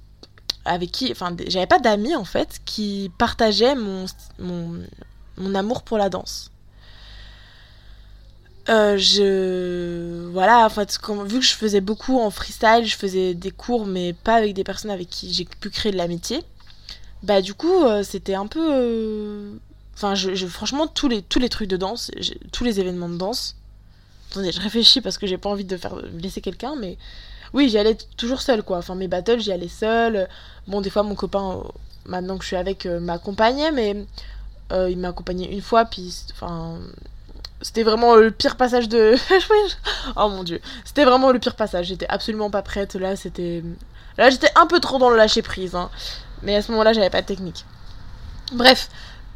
avec qui enfin j'avais pas d'amis en fait qui partageaient mon, mon, amour pour la danse. Euh, je voilà en fait vu que je faisais beaucoup en freestyle je faisais des cours mais pas avec des personnes avec qui j'ai pu créer de l'amitié bah du coup c'était un peu Enfin, je, franchement, tous les, tous les trucs de danse, tous les événements de danse. Attendez, je réfléchis parce que j'ai pas envie de faire blesser quelqu'un, mais oui, j'y allais toujours seule, quoi. Enfin, mes battles, j'y allais seule. Bon, des fois, mon copain, euh, maintenant que je suis avec, euh, m'accompagnait, mais euh, il m'a accompagné une fois, puis, enfin, c'était vraiment le pire passage de. <laughs> oh mon dieu, c'était vraiment le pire passage. J'étais absolument pas prête. Là, c'était. Là, j'étais un peu trop dans le lâcher prise, hein. Mais à ce moment-là, j'avais pas de technique. Bref,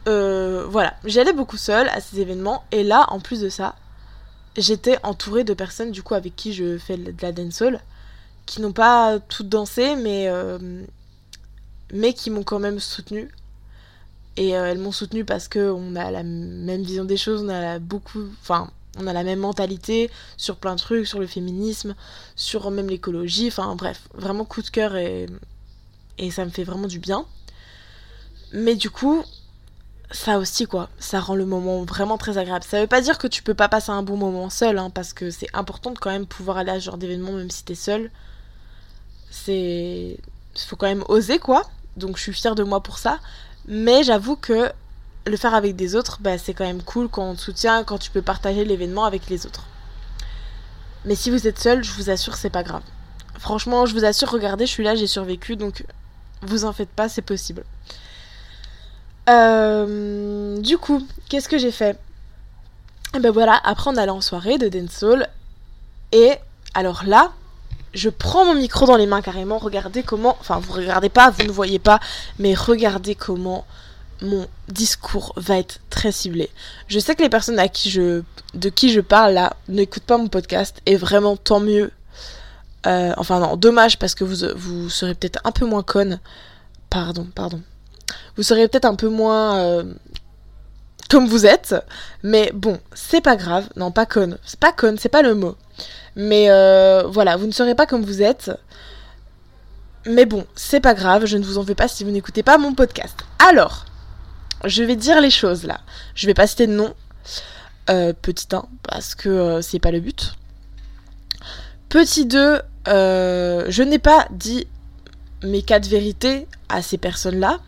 euh, voilà, j'allais beaucoup seule à ces événements et là, en plus de ça, j'étais entourée de personnes du coup avec qui je fais de la dancehall qui n'ont pas toutes dansé mais euh, mais qui m'ont quand même soutenue et euh, elles m'ont soutenue parce que on a la même vision des choses, on a beaucoup enfin on a la même mentalité sur plein de trucs, sur le féminisme, sur même l'écologie, enfin bref, vraiment coup de cœur et, et ça me fait vraiment du bien. Mais du coup, ça aussi quoi, ça rend le moment vraiment très agréable. Ça veut pas dire que tu peux pas passer un bon moment seul, hein, parce que c'est important de quand même pouvoir aller à ce genre d'événement même si t'es seul. C'est... Faut quand même oser quoi, donc je suis fière de moi pour ça. Mais j'avoue que le faire avec des autres, bah, c'est quand même cool quand on te soutient, quand tu peux partager l'événement avec les autres. Mais si vous êtes seul, je vous assure, c'est pas grave. Franchement, je vous assure, regardez, je suis là, j'ai survécu, donc vous en faites pas, c'est possible. Euh, du coup, qu'est-ce que j'ai fait? Et ben voilà, après on allait en soirée de dancehall. Et alors là, je prends mon micro dans les mains carrément. Regardez comment. Enfin, vous regardez pas, vous ne voyez pas, mais regardez comment mon discours va être très ciblé. Je sais que les personnes à qui je, de qui je parle là n'écoutent pas mon podcast et vraiment tant mieux. Euh, enfin non, dommage parce que vous, vous serez peut-être un peu moins conne. Pardon, pardon. Vous serez peut-être un peu moins euh, comme vous êtes, mais bon, c'est pas grave. Non, pas conne. C'est pas conne, c'est pas le mot. Mais euh, voilà, vous ne serez pas comme vous êtes. Mais bon, c'est pas grave, je ne vous en veux pas si vous n'écoutez pas mon podcast. Alors, je vais dire les choses là. Je vais pas citer de nom. Euh, petit 1, parce que c'est pas le but. Petit 2, je n'ai pas dit mes quatre vérités à ces personnes-là.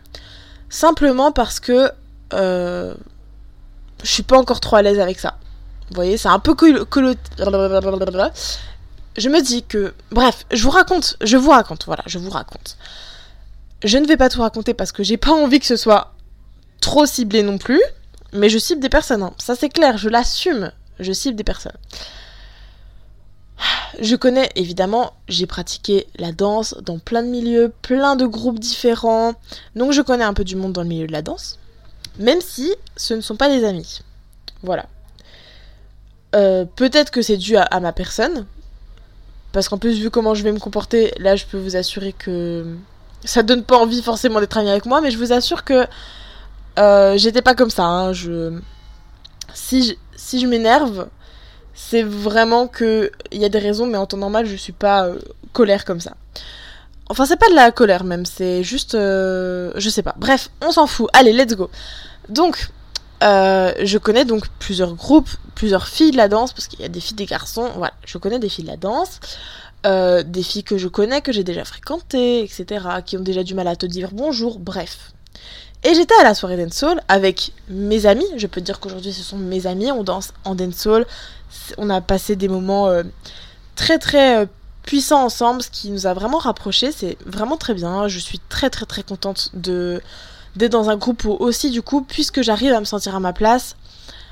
Simplement parce que je suis pas encore trop à l'aise avec ça. Vous voyez, c'est un peu que Je me dis que... Bref, je vous raconte, je vous raconte, voilà, je vous raconte. Je ne vais pas tout raconter parce que j'ai pas envie que ce soit trop ciblé non plus, mais je cible des personnes, hein. ça c'est clair, je l'assume, je cible des personnes. Je connais évidemment, j'ai pratiqué la danse dans plein de milieux, plein de groupes différents, donc je connais un peu du monde dans le milieu de la danse, même si ce ne sont pas des amis. Voilà. Euh, peut-être que c'est dû à, ma personne. Parce qu'en plus, vu comment je vais me comporter, là, je peux vous assurer que ça donne pas envie forcément d'être ami avec moi. Mais je vous assure que euh, j'étais pas comme ça. Hein. Je... Si je, si je m'énerve, c'est vraiment que il y a des raisons, mais en temps normal, je suis pas euh, colère comme ça. Enfin, c'est pas de la colère même, c'est juste. je sais pas. Bref, on s'en fout. Allez, let's go. Donc, euh, je connais donc plusieurs groupes, plusieurs filles de la danse, parce qu'il y a des filles, des garçons, voilà, je connais des filles de la danse, euh, des filles que je connais, que j'ai déjà fréquentées, etc., qui ont déjà du mal à te dire bonjour, bref. Et j'étais à la soirée dancehall avec mes amis, je peux dire qu'aujourd'hui ce sont mes amis, on danse en dancehall, on a passé des moments euh, très très puissants ensemble, ce qui nous a vraiment rapprochés, c'est vraiment très bien, je suis très très très contente de d'être dans un groupe où aussi du coup, puisque j'arrive à me sentir à ma place,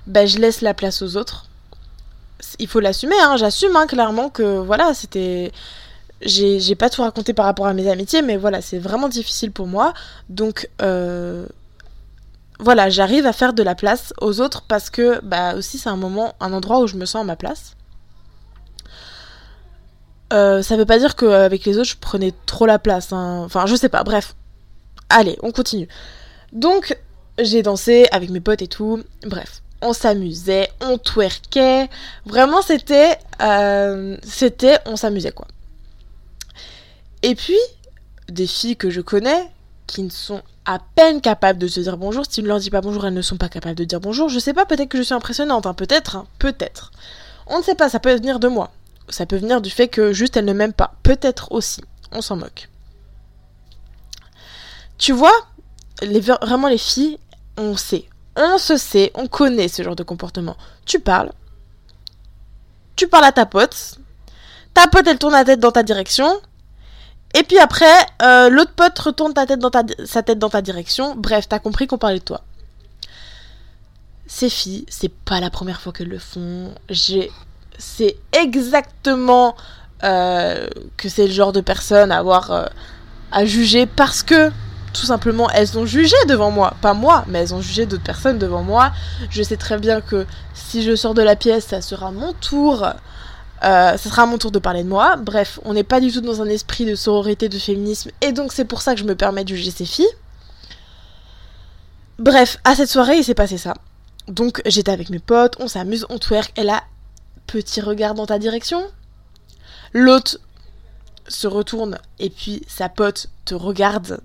ben je laisse la place aux autres. Il faut l'assumer, hein, j'assume hein, clairement que voilà, c'était... J'ai pas tout raconté par rapport à mes amitiés, mais voilà, c'est vraiment difficile pour moi. Donc, euh, voilà, j'arrive à faire de la place aux autres parce que, bah, aussi, c'est un moment, un endroit où je me sens à ma place. Euh, ça veut pas dire qu'avec les autres, je prenais trop la place. Hein. Enfin, je sais pas, bref. Allez, on continue. Donc, j'ai dansé avec mes potes et tout. Bref, on s'amusait, on twerkait. Vraiment, c'était. Euh, c'était. On s'amusait, quoi. Et puis, des filles que je connais qui ne sont à peine capables de se dire bonjour. Si tu ne leur dis pas bonjour, elles ne sont pas capables de dire bonjour. Je sais pas, peut-être que je suis impressionnante, hein, peut-être, hein, peut-être. On ne sait pas, ça peut venir de moi. Ça peut venir du fait que juste elles ne m'aiment pas. Peut-être aussi. On s'en moque. Tu vois, les, vraiment les filles, on sait. On se sait, on connaît ce genre de comportement. Tu parles. Tu parles à ta pote. Ta pote, elle tourne la tête dans ta direction. Et puis après, euh, l'autre pote retourne sa tête dans ta direction. Bref, t'as compris qu'on parlait de toi. Ces filles, c'est pas la première fois qu'elles le font. J'ai, c'est exactement euh, que c'est le genre de personne à avoir euh, à juger parce que tout simplement, elles ont jugé devant moi. Pas moi, mais elles ont jugé d'autres personnes devant moi. Je sais très bien que si je sors de la pièce, ça sera mon tour. Euh, ça sera mon tour de parler de moi. Bref, on n'est pas du tout dans un esprit de sororité, de féminisme. Et donc, c'est pour ça que je me permets de juger ces filles. Bref, à cette soirée, il s'est passé ça. Donc, j'étais avec mes potes, on s'amuse, on twerk. Et là, petit regard dans ta direction. L'autre se retourne et puis sa pote te regarde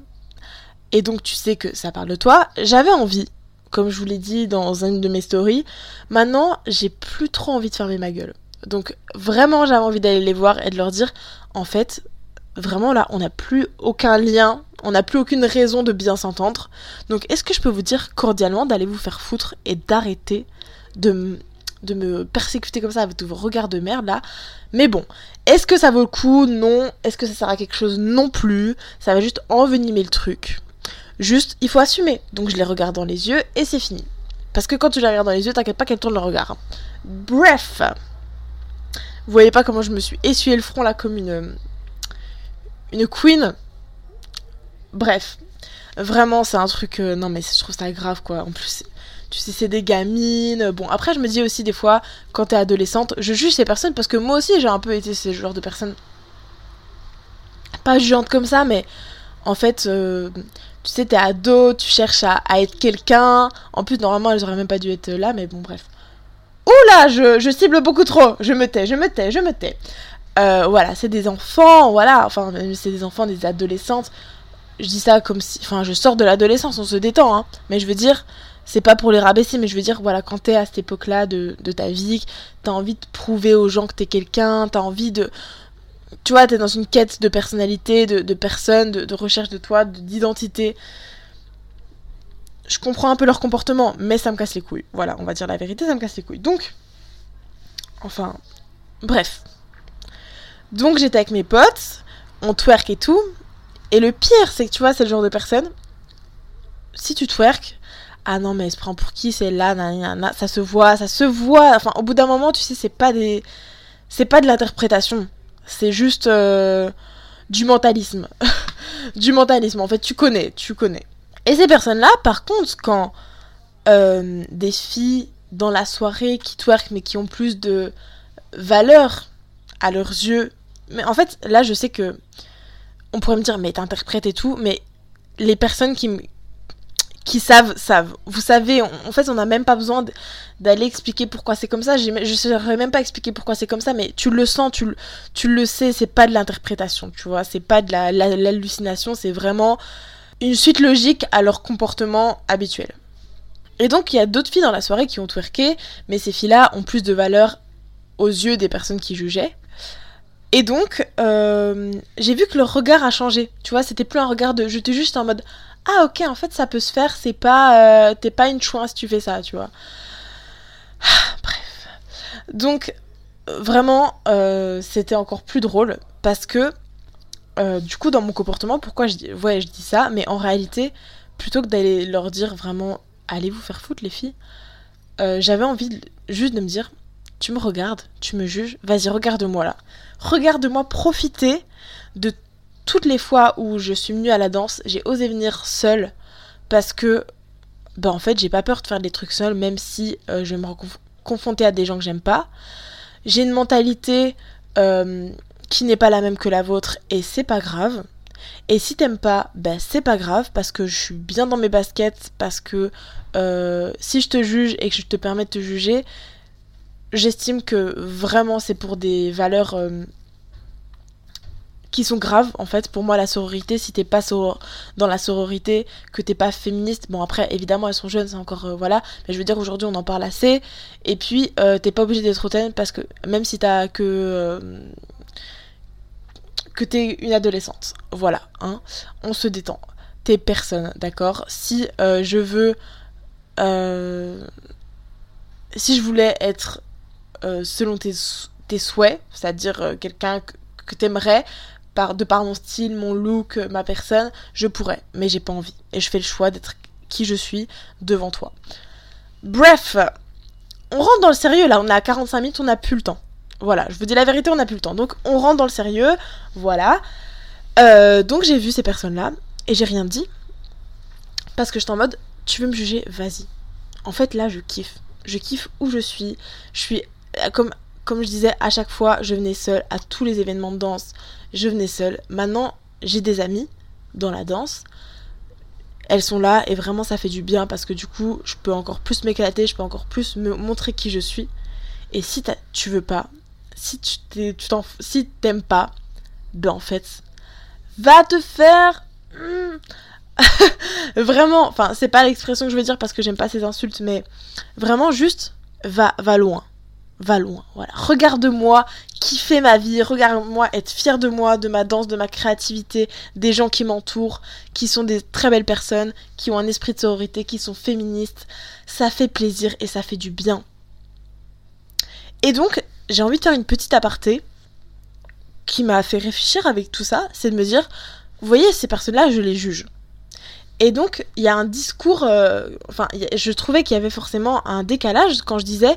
et donc tu sais que ça parle de toi. J'avais envie, comme je vous l'ai dit dans une de mes stories. Maintenant, j'ai plus trop envie de fermer ma gueule. Donc vraiment, j'avais envie d'aller les voir et de leur dire, en fait, vraiment là, on n'a plus aucun lien On n'a plus aucune raison de bien s'entendre. Donc est-ce que je peux vous dire cordialement d'aller vous faire foutre et d'arrêter de, de me persécuter comme ça avec vos regards de merde là? Mais bon, est-ce que ça vaut le coup? Non. Est-ce que ça sert à quelque chose? Non plus. Ça va juste envenimer le truc. Juste, il faut assumer. Donc je les regarde dans les yeux et c'est fini. Parce que quand tu les regardes dans les yeux, t'inquiète pas qu'elle tourne le regard. Bref. Vous voyez pas comment je me suis essuyé le front là comme une. Une queen. Bref. Vraiment, c'est un truc. Euh, non, mais je trouve ça grave quoi. En plus, tu sais, c'est des gamines. Bon, après, je me dis aussi des fois, quand t'es adolescente, je juge ces personnes parce que moi aussi, j'ai un peu été ce genre de personne. Pas jugeante comme ça, mais en fait, euh, tu sais, t'es ado, tu cherches à, être quelqu'un. En plus, normalement, elles auraient même pas dû être là, mais bon, bref. Oula, je, je cible beaucoup trop. Je me tais, je me tais, je me tais. Euh, voilà, c'est des enfants, voilà. Enfin, c'est des enfants, des adolescentes. Je dis ça comme si. Enfin, je sors de l'adolescence, on se détend, hein. Mais je veux dire, c'est pas pour les rabaisser, mais je veux dire, voilà, quand t'es à cette époque-là de, ta vie, t'as envie de prouver aux gens que t'es quelqu'un, t'as envie de tu vois, t'es dans une quête de personnalité, de, de personne, de, recherche de toi, d'identité. Je comprends un peu leur comportement, mais ça me casse les couilles. Voilà, on va dire la vérité, ça me casse les couilles. Donc, enfin, bref. Donc j'étais avec mes potes, on twerk et tout. Et le pire, c'est que tu vois, c'est le genre de personne. Si tu twerk, ah non, mais elle se prend pour qui C'est là, ça se voit, ça se voit. Enfin, au bout d'un moment, tu sais, c'est pas des. C'est pas de l'interprétation c'est juste euh, du mentalisme. <laughs> du mentalisme, en fait, tu connais, tu connais. Et ces personnes-là, par contre, quand euh, des filles dans la soirée qui twerk mais qui ont plus de valeur à leurs yeux. Mais en fait, là, je sais que on pourrait me dire, mais t'interprètes et tout, mais les personnes qui, qui savent, savent. Vous savez, en fait, on n'a même pas besoin d'aller expliquer pourquoi c'est comme ça. Je ne saurais même pas expliquer pourquoi c'est comme ça, mais tu le sens, tu, tu le sais, c'est pas de l'interprétation, tu vois, c'est pas de l'hallucination, c'est vraiment une suite logique à leur comportement habituel. Et donc, il y a d'autres filles dans la soirée qui ont twerké, mais ces filles-là ont plus de valeur aux yeux des personnes qui jugeaient. Et donc, euh, j'ai vu que leur regard a changé. Tu vois, c'était plus un regard de. J'étais juste en mode ah ok en fait ça peut se faire c'est pas euh, t'es pas une chouin si tu fais ça tu vois <sighs> bref donc vraiment euh, c'était encore plus drôle parce que euh, du coup dans mon comportement pourquoi je dis dis ça mais en réalité plutôt que d'aller leur dire vraiment allez vous faire foutre les filles j'avais envie juste de me dire tu me regardes tu me juges vas-y regarde-moi là regarde-moi profiter de toutes les fois où je suis venue à la danse, j'ai osé venir seule parce que, bah en fait, j'ai pas peur de faire des trucs seule, même si euh, je vais me confronter à des gens que j'aime pas. J'ai une mentalité euh, qui n'est pas la même que la vôtre et c'est pas grave. Et si t'aimes pas, ben c'est pas grave parce que je suis bien dans mes baskets, parce que euh, si je te juge et que je te permets de te juger, j'estime que vraiment c'est pour des valeurs qui sont graves en fait pour moi la sororité si t'es pas dans la sororité que t'es pas féministe bon après évidemment elles sont jeunes c'est encore euh, voilà mais je veux dire aujourd'hui on en parle assez et puis euh, t'es pas obligé d'être hautaine parce que même si t'as que euh, que t'es une adolescente voilà hein on se détend t'es personne d'accord? Si je veux si je voulais être selon tes, tes souhaits c'est à dire quelqu'un que, que t'aimerais de par mon style, mon look, ma personne, je pourrais, mais j'ai pas envie. Et je fais le choix d'être qui je suis devant toi. Bref, on rentre dans le sérieux là, on est à 45 minutes, on n'a plus le temps. Voilà, je vous dis la vérité, on n'a plus le temps. Donc on rentre dans le sérieux, voilà. Euh, donc j'ai vu ces personnes-là et j'ai rien dit. Parce que j'étais en mode, tu veux me juger, vas-y. En fait là, je kiffe. Je kiffe où je suis. Je suis euh, comme comme je disais, à chaque fois, je venais seule à tous les événements de danse. Je venais seule. Maintenant, j'ai des amis dans la danse. Elles sont là et vraiment ça fait du bien parce que du coup, je peux encore plus m'éclater, je peux encore plus me montrer qui je suis. Et si tu veux pas, si tu si t'aimes pas, ben en fait, va te faire hmm. <laughs> vraiment, enfin, c'est pas l'expression que je veux dire parce que j'aime pas ces insultes, mais vraiment juste va va loin va loin. Voilà, regarde-moi kiffer ma vie, regarde-moi être fier de moi, de ma danse, de ma créativité, des gens qui m'entourent, qui sont des très belles personnes, qui ont un esprit de sororité, qui sont féministes. Ça fait plaisir et ça fait du bien. Et donc, j'ai envie de faire une petite aparté qui m'a fait réfléchir avec tout ça, c'est de me dire, vous voyez, ces personnes-là, je les juge. Et donc, il y a un discours, euh, enfin, je trouvais qu'il y avait forcément un décalage quand je disais,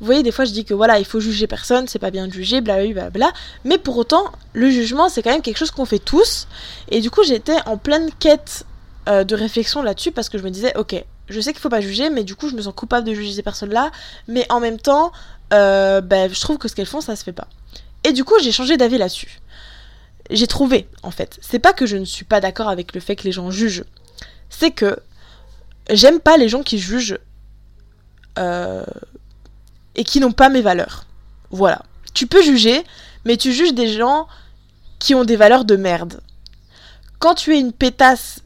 vous voyez, des fois je dis que voilà, il faut juger personne, c'est pas bien de juger, blablabla. Bla, bla. Mais pour autant, le jugement, c'est quand même quelque chose qu'on fait tous. Et du coup, j'étais en pleine quête euh, de réflexion là-dessus parce que je me disais, ok, je sais qu'il faut pas juger, mais du coup, je me sens coupable de juger ces personnes-là. Mais en même temps, euh, ben, je trouve que ce qu'elles font, ça se fait pas. Et du coup, j'ai changé d'avis là-dessus. J'ai trouvé, en fait. C'est pas que je ne suis pas d'accord avec le fait que les gens jugent. C'est que j'aime pas les gens qui jugent euh, et qui n'ont pas mes valeurs. Voilà. Tu peux juger, mais tu juges des gens qui ont des valeurs de merde. Quand tu es une pétasse,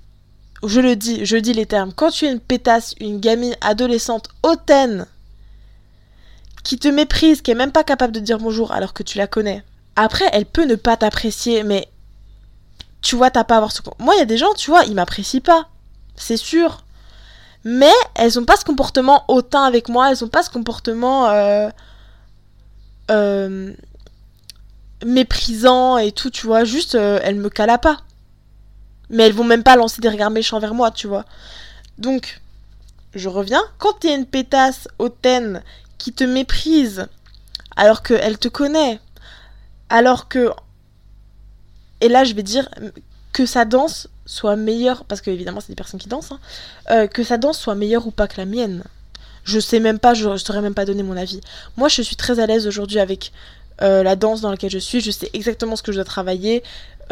je le dis, je dis les termes, quand tu es une pétasse, une gamine adolescente hautaine, qui te méprise, qui est même pas capable de dire bonjour alors que tu la connais. Après, elle peut ne pas t'apprécier, mais tu vois, t'as pas à avoir ce. Moi, il y a des gens, tu vois, ils m'apprécient pas. C'est sûr. Mais elles ont pas ce comportement hautain avec moi, elles ont pas ce comportement euh, euh, méprisant et tout, tu vois. Juste, euh, elles me calent pas. Mais elles vont même pas lancer des regards méchants vers moi, tu vois. Donc, je reviens. Quand t'es une pétasse hautaine qui te méprise alors qu'elle te connaît, alors que... Et là, je vais dire que sa danse soit meilleure, parce que évidemment c'est des personnes qui dansent, hein, euh, que sa danse soit meilleure ou pas que la mienne. Je sais même pas, je, ne saurais même pas donner mon avis. Moi, je suis très à l'aise aujourd'hui avec euh, la danse dans laquelle je suis. Je sais exactement ce que je dois travailler.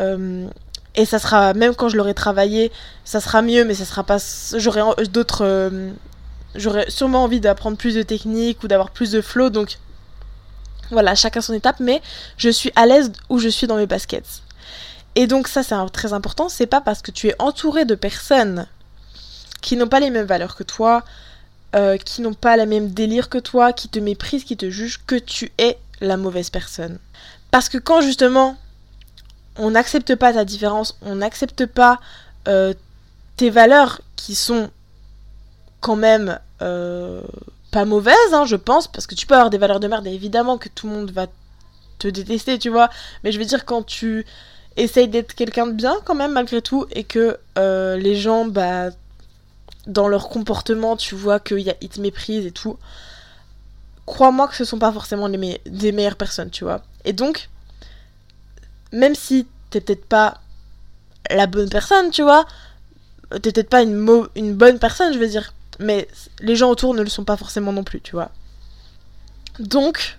Euh, et ça sera, même quand je l'aurai travaillé, ça sera mieux, mais ça sera pas. J'aurai d'autres. J'aurais sûrement envie d'apprendre plus de techniques ou d'avoir plus de flow. Donc voilà, chacun son étape. Mais je suis à l'aise où je suis dans mes baskets. Et donc ça c'est très important, c'est pas parce que tu es entouré de personnes qui n'ont pas les mêmes valeurs que toi, euh, qui n'ont pas la même délire que toi, qui te méprisent, qui te jugent, que tu es la mauvaise personne. Parce que quand justement on n'accepte pas ta différence, on n'accepte pas euh, tes valeurs qui sont quand même euh, pas mauvaises, hein, je pense, parce que tu peux avoir des valeurs de merde et évidemment que tout le monde va te détester, tu vois. Mais je veux dire, quand tu essaye d'être quelqu'un de bien quand même malgré tout et que euh, les gens bah dans leur comportement tu vois qu'ils te méprisent et tout crois-moi que ce sont pas forcément les des meilleures personnes tu vois et donc même si t'es peut-être pas la bonne personne tu vois t'es peut-être pas une, une bonne personne je veux dire mais les gens autour ne le sont pas forcément non plus tu vois donc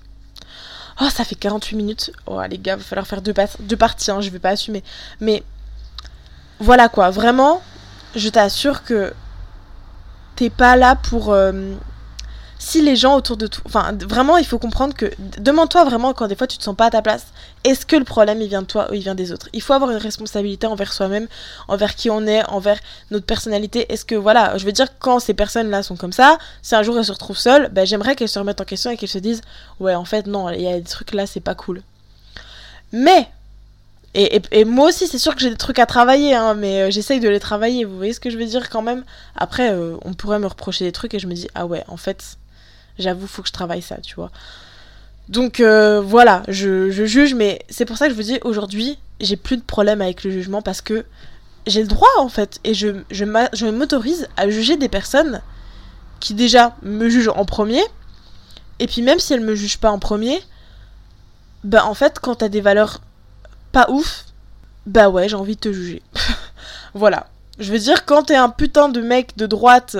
Oh, ça fait 48 minutes. Oh, les gars, va falloir faire deux, deux parties, hein, je vais pas assumer. Mais voilà quoi, vraiment, je t'assure que t'es pas là pour. Euh, si les gens autour de toi. Enfin, vraiment, il faut comprendre que. Demande-toi vraiment quand des fois tu te sens pas à ta place. Est-ce que le problème il vient de toi ou il vient des autres? Il faut avoir une responsabilité envers soi-même, envers qui on est, envers notre personnalité. Est-ce que, voilà, je veux dire, quand ces personnes-là sont comme ça, si un jour elles se retrouvent seules, ben, j'aimerais qu'elles se remettent en question et qu'elles se disent Ouais, en fait, non, il y a des trucs là, c'est pas cool. Mais et, moi aussi, c'est sûr que j'ai des trucs à travailler, hein, mais euh, j'essaye de les travailler, vous voyez ce que je veux dire quand même Après, euh, on pourrait me reprocher des trucs et je me dis, ah ouais, en fait, J'avoue, faut que je travaille ça, tu vois. Donc euh, voilà, je, juge, mais c'est pour ça que je vous dis aujourd'hui, j'ai plus de problème avec le jugement parce que j'ai le droit en fait, et je, m'autorise à juger des personnes qui déjà me jugent en premier, et puis même si elles me jugent pas en premier, bah en fait, quand t'as des valeurs pas ouf, bah ouais, j'ai envie de te juger. <laughs> voilà. Je veux dire, quand t'es un putain de mec de droite,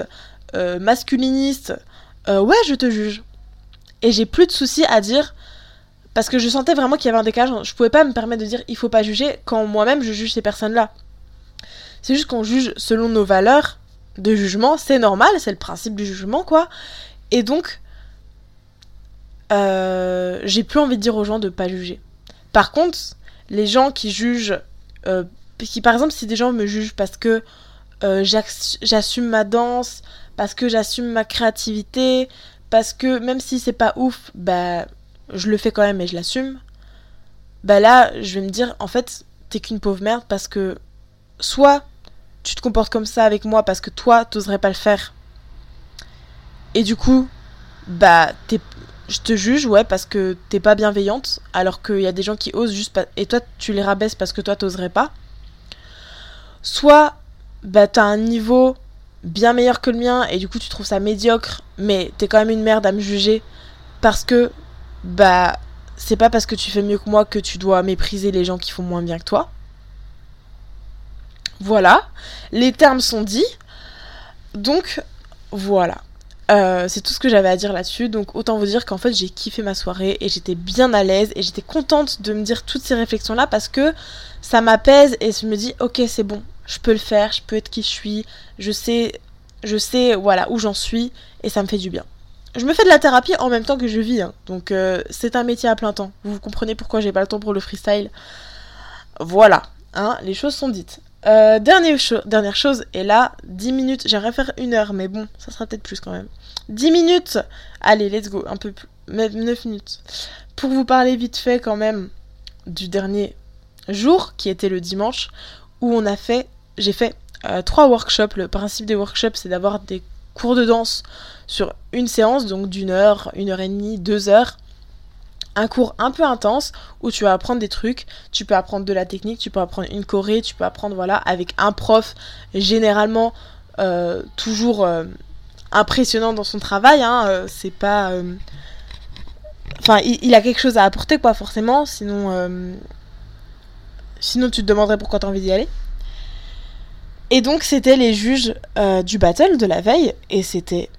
euh, masculiniste, euh, ouais, je te juge. Et j'ai plus de soucis à dire parce que je sentais vraiment qu'il y avait un décalage. Je pouvais pas me permettre de dire il faut pas juger quand moi-même je juge ces personnes-là. C'est juste qu'on juge selon nos valeurs de jugement, c'est normal, c'est le principe du jugement, quoi. Et donc, euh, j'ai plus envie de dire aux gens de pas juger. Par contre, les gens qui jugent, euh, qui par exemple, si des gens me jugent parce que j'assume ma danse, parce que j'assume ma créativité, parce que même si c'est pas ouf, bah je le fais quand même et je l'assume. Bah là, je vais me dire en fait, t'es qu'une pauvre merde parce que soit tu te comportes comme ça avec moi parce que toi, t'oserais pas le faire. Et du coup, bah, je te juge, ouais, parce que t'es pas bienveillante, alors qu'il y a des gens qui osent juste pas. Et toi, tu les rabaisses parce que toi, t'oserais pas. Soit, bah, t'as un niveau bien meilleur que le mien, et du coup, tu trouves ça médiocre, mais t'es quand même une merde à me juger, parce que, bah, c'est pas parce que tu fais mieux que moi que tu dois mépriser les gens qui font moins bien que toi. Voilà, les termes sont dits. Donc, voilà. Euh, c'est tout ce que j'avais à dire là-dessus. Donc autant vous dire qu'en fait j'ai kiffé ma soirée et j'étais bien à l'aise et j'étais contente de me dire toutes ces réflexions-là parce que ça m'apaise et je me dis ok c'est bon, je peux le faire, je peux être qui je suis, je sais, je sais voilà où j'en suis et ça me fait du bien. Je me fais de la thérapie en même temps que je vis, hein. donc euh, c'est un métier à plein temps. Vous comprenez pourquoi j'ai pas le temps pour le freestyle. Voilà, hein, les choses sont dites. Euh, dernière, dernière, chose, et là, 10 minutes, j'aimerais faire une heure, mais bon, ça sera peut-être plus quand même. 10 minutes Allez, let's go, un peu plus, même 9 minutes. Pour vous parler vite fait quand même du dernier jour, qui était le dimanche, où on a fait, j'ai fait euh, trois workshops. Le principe des workshops, c'est d'avoir des cours de danse sur une séance, donc d'une heure, une heure et demie, deux heures, un cours un peu intense où tu vas apprendre des trucs, tu peux apprendre de la technique, tu peux apprendre une choré, tu peux apprendre voilà avec un prof généralement euh, toujours euh, impressionnant dans son travail, hein, c'est pas enfin il, a quelque chose à apporter quoi forcément, sinon sinon tu te demanderais pourquoi tu as envie d'y aller. Et donc c'était les juges du battle de la veille et c'était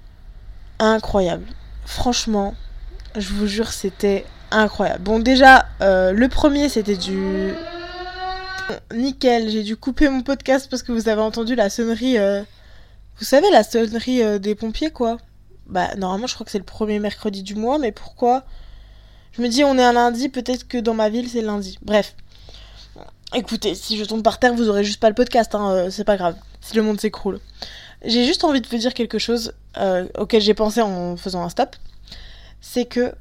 incroyable. Franchement, je vous jure, c'était incroyable. Bon, déjà, euh, le premier, c'était du... Nickel, j'ai dû couper mon podcast parce que vous avez entendu la sonnerie... Euh, vous savez, la sonnerie euh, des pompiers, quoi. Bah, normalement, je crois que c'est le premier mercredi du mois, mais pourquoi? Je me dis, on est un lundi, peut-être que dans ma ville, c'est lundi. Bref. Écoutez, si je tombe par terre, vous aurez juste pas le podcast, hein, c'est pas grave. Si le monde s'écroule. J'ai juste envie de vous dire quelque chose auquel j'ai pensé en faisant un stop. C'est que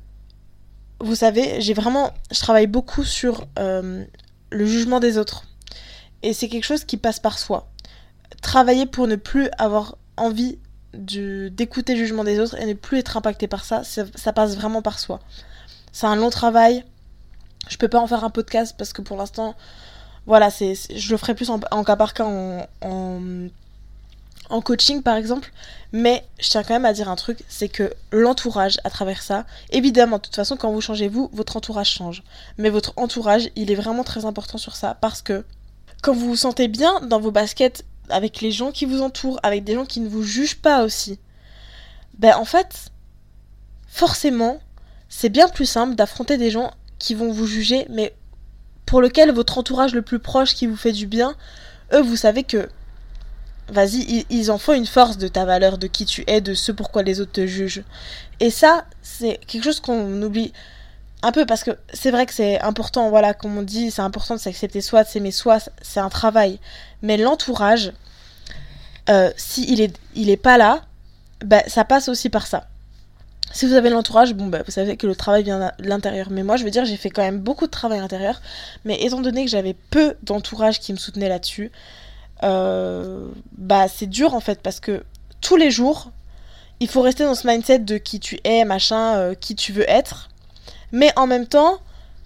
vous savez, j'ai vraiment, je travaille beaucoup sur euh, le jugement des autres. Et c'est quelque chose qui passe par soi. Travailler pour ne plus avoir envie d'écouter le jugement des autres et ne plus être impacté par ça, ça, passe vraiment par soi. C'est un long travail. Je peux pas en faire un podcast parce que pour l'instant, voilà, c'est, je le ferai plus en, cas par cas en en coaching par exemple, mais je tiens quand même à dire un truc, c'est que l'entourage à travers ça, évidemment, de toute façon, quand vous changez vous, votre entourage change. Mais votre entourage, il est vraiment très important sur ça parce que quand vous vous sentez bien dans vos baskets avec les gens qui vous entourent, avec des gens qui ne vous jugent pas aussi, ben en fait, forcément, c'est bien plus simple d'affronter des gens qui vont vous juger, mais pour lequel votre entourage le plus proche qui vous fait du bien, eux, vous savez que vas-y, ils, en font une force de ta valeur, de qui tu es, de ce pourquoi les autres te jugent. Et ça, c'est quelque chose qu'on oublie un peu parce que c'est vrai que c'est important, voilà, comme on dit, c'est important de s'accepter soi, de s'aimer soi, c'est un travail. Mais l'entourage, euh, s'il est, il est pas là, bah, ça passe aussi par ça. Si vous avez l'entourage, bon, bah, vous savez que le travail vient de l'intérieur. Mais moi, je veux dire, j'ai fait quand même beaucoup de travail à l'intérieur. Mais étant donné que j'avais peu d'entourage qui me soutenait là-dessus, euh, bah c'est dur en fait parce que tous les jours, il faut rester dans ce mindset de qui tu es, machin, euh, qui tu veux être. Mais en même temps,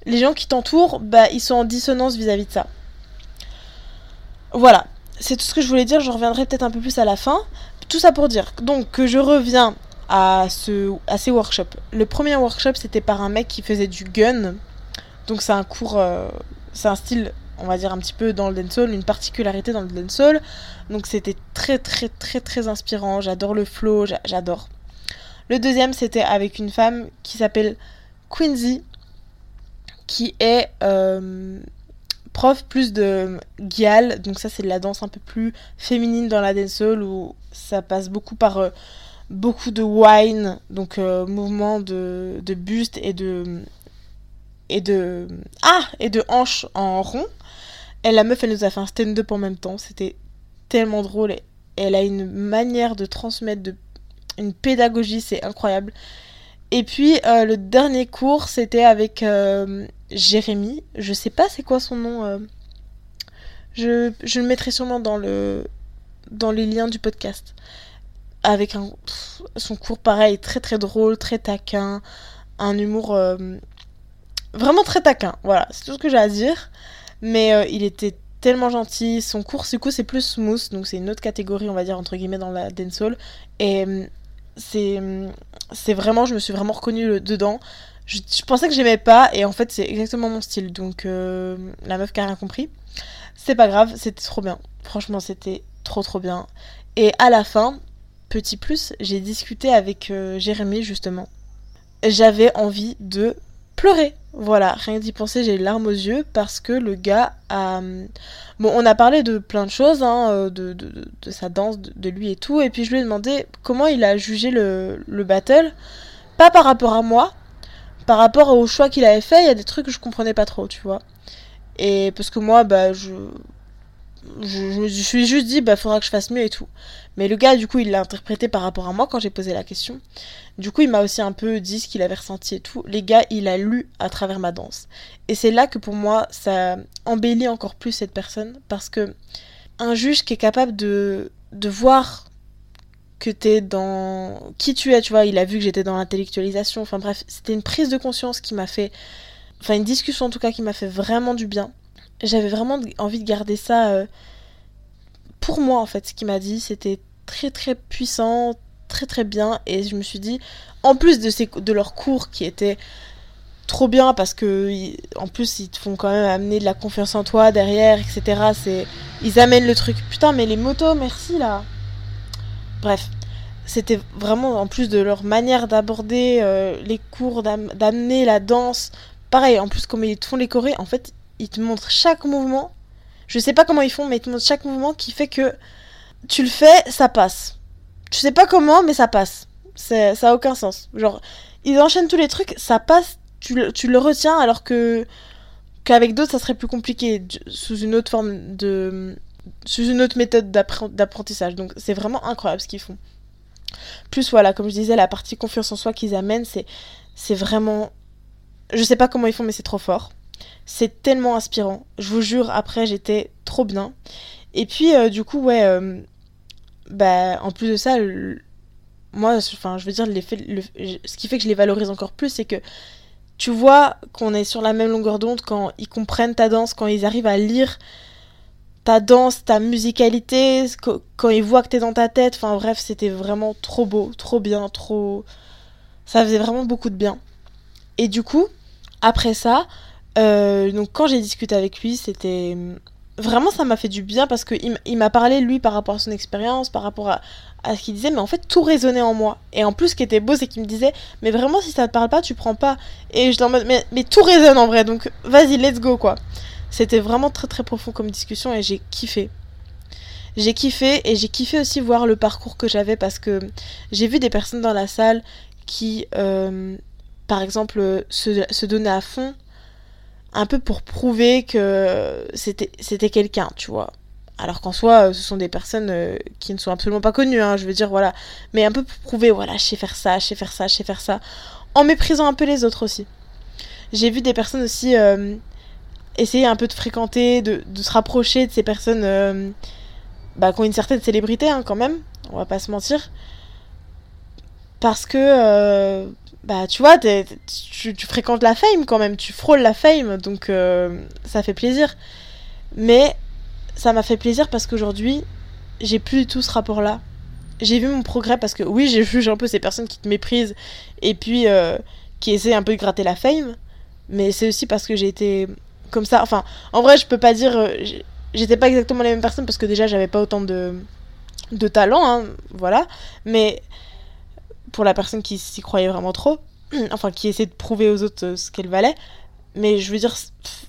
les gens qui t'entourent, bah ils sont en dissonance vis-à-vis de ça. Voilà, c'est tout ce que je voulais dire, je reviendrai peut-être un peu plus à la fin. Tout ça pour dire donc que je reviens à, ce, à ces workshops. Le premier workshop, c'était par un mec qui faisait du gun. Donc c'est un cours, euh, c'est un style on va dire un petit peu dans le dancehall, une particularité dans le dancehall. Donc c'était très très très très inspirant, j'adore le flow, j'adore. Le deuxième c'était avec une femme qui s'appelle Quincy, qui est euh, prof plus de gyal, donc ça c'est de la danse un peu plus féminine dans la dancehall où ça passe beaucoup par euh, beaucoup de wine, donc euh, mouvement de, de buste et de et de ah et de hanches en rond et la meuf, elle nous a fait un stand-up en même temps. C'était tellement drôle. Elle a une manière de transmettre, une pédagogie, c'est incroyable. Et puis euh, le dernier cours, c'était avec euh, Jérémy. Je sais pas c'est quoi son nom. Je, je le mettrai sûrement dans le dans les liens du podcast. Avec son cours pareil, très très drôle, très taquin, un humour euh, vraiment très taquin. Voilà, c'est tout ce que j'ai à dire. Mais euh, il était tellement gentil. Son cours, du coup, c'est plus smooth, donc c'est une autre catégorie, on va dire entre guillemets dans la dancehall. Et euh, c'est vraiment, je me suis vraiment reconnue dedans. Je, pensais que j'aimais pas, et en fait, c'est exactement mon style. Donc, la meuf qui a rien compris. C'est pas grave, c'était trop bien. Franchement, c'était trop trop bien. Et à la fin, petit plus, j'ai discuté avec euh, Jérémy justement. J'avais envie de pleurer. Voilà, rien d'y penser, j'ai les larmes aux yeux parce que le gars a. Bon, on a parlé de plein de choses, hein, euh, de, de, sa danse, de, lui et tout, et puis je lui ai demandé comment il a jugé le, le battle. Pas par rapport à moi, par rapport au choix qu'il avait fait, il y a des trucs que je comprenais pas trop, tu vois. Et parce que moi, bah, je. Je, je suis juste dit, bah, faudra que je fasse mieux et tout. Mais le gars, du coup, il l'a interprété par rapport à moi quand j'ai posé la question. Du coup, il m'a aussi un peu dit ce qu'il avait ressenti et tout. Les gars, il a lu à travers ma danse. Et c'est là que pour moi, ça embellit encore plus cette personne. Parce que un juge qui est capable de, de voir que t'es dans qui tu es, tu vois, il a vu que j'étais dans l'intellectualisation. Enfin bref, c'était une prise de conscience qui m'a fait. Enfin, une discussion en tout cas qui m'a fait vraiment du bien. J'avais vraiment envie de garder ça euh, pour moi en fait. Ce qu'il m'a dit, c'était très très puissant, très très bien. Et je me suis dit, en plus de, ces, de leurs cours qui étaient trop bien parce que en plus ils te font quand même amener de la confiance en toi derrière, etc. C'est ils amènent le truc. Putain, mais les motos, merci là. Bref, c'était vraiment en plus de leur manière d'aborder euh, les cours, d'am- d'amener la danse. Pareil, en plus comme ils te font les chorés, en fait, ils te montrent chaque mouvement. Je sais pas comment ils font, mais ils te montrent chaque mouvement qui fait que tu le fais, ça passe. Je sais pas comment, mais ça passe. Ça a aucun sens. Genre, ils enchaînent tous les trucs, ça passe, tu le, tu le retiens, alors que qu'avec d'autres, ça serait plus compliqué, sous une autre forme de... sous une autre méthode d'appren- d'apprentissage. Donc c'est vraiment incroyable ce qu'ils font. Plus voilà, comme je disais, la partie confiance en soi qu'ils amènent, c'est vraiment... Je sais pas comment ils font, mais c'est trop fort. C'est tellement inspirant. Je vous jure, après, j'étais trop bien. Et puis, euh, du coup, ouais, euh, bah, en plus de ça, moi, enfin, je veux dire, ce qui fait que je les valorise encore plus, c'est que tu vois qu'on est sur la même longueur d'onde quand ils comprennent ta danse, quand ils arrivent à lire ta danse, ta musicalité, qu- quand ils voient que t'es dans ta tête. Enfin, bref, c'était vraiment trop beau, trop bien, trop. Ça faisait vraiment beaucoup de bien. Et du coup, après ça, euh, donc quand j'ai discuté avec lui, c'était vraiment ça m'a fait du bien parce que il, m- il m'a parlé lui par rapport à son expérience, par rapport à, ce qu'il disait, mais en fait tout résonnait en moi. Et en plus, ce qui était beau, c'est qu'il me disait, mais vraiment si ça te parle pas, tu prends pas. Et j'étais en mode, mais, tout résonne en vrai, donc vas-y, let's go quoi. C'était vraiment très très profond comme discussion et j'ai kiffé. J'ai kiffé et j'ai kiffé aussi voir le parcours que j'avais parce que j'ai vu des personnes dans la salle qui, euh, par exemple, se, se donnaient à fond un peu pour prouver que c'était quelqu'un, tu vois. Alors qu'en soi, euh, ce sont des personnes euh, qui ne sont absolument pas connues, hein, je veux dire, voilà. Mais un peu pour prouver, voilà, je sais faire ça, je sais faire ça, je sais faire ça. En méprisant un peu les autres aussi. J'ai vu des personnes aussi euh, essayer un peu de fréquenter, de, se rapprocher de ces personnes bah, qui ont une certaine célébrité, hein, quand même. On va pas se mentir. Parce que, bah, tu vois, tu, fréquentes la fame quand même, tu frôles la fame, donc euh, ça fait plaisir. Mais ça m'a fait plaisir parce qu'aujourd'hui, j'ai plus du tout ce rapport-là. J'ai vu mon progrès parce que, oui, j'ai juge un peu ces personnes qui te méprisent et puis euh, qui essaient un peu de gratter la fame. Mais c'est aussi parce que j'ai été comme ça. Enfin, en vrai, je peux pas dire. euh, J'étais pas exactement la même personne parce que déjà, j'avais pas autant de, de talent, hein, voilà. Mais pour la personne qui s'y croyait vraiment trop, <clears throat> enfin qui essaie de prouver aux autres euh, ce qu'elle valait. Mais je veux dire,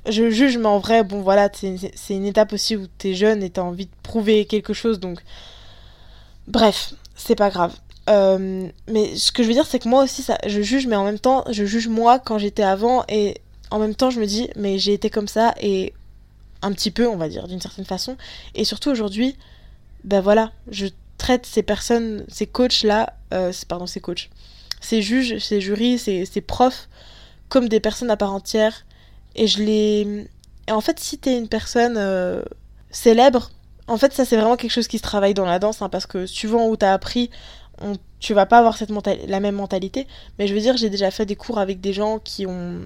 je juge, mais en vrai, bon voilà, c'est c'est une étape aussi où t'es jeune et t'as envie de prouver quelque chose, donc. Bref, c'est pas grave. Euh, mais ce que je veux dire, c'est que moi aussi, ça, je juge, mais en même temps, je juge moi quand j'étais avant, et en même temps, je me dis, mais j'ai été comme ça, et un petit peu, on va dire, d'une certaine façon. Et surtout aujourd'hui, ben voilà, je traite ces personnes, ces coachs-là euh, pardon, ses coachs, ses juges, ses jurys, ses, profs, comme des personnes à part entière. Et je les. Et en fait, si t'es une personne euh, célèbre, en fait, ça c'est vraiment quelque chose qui se travaille dans la danse, hein, parce que suivant où t'as appris, tu vas pas avoir cette la même mentalité. Mais je veux dire, j'ai déjà fait des cours avec des gens qui ont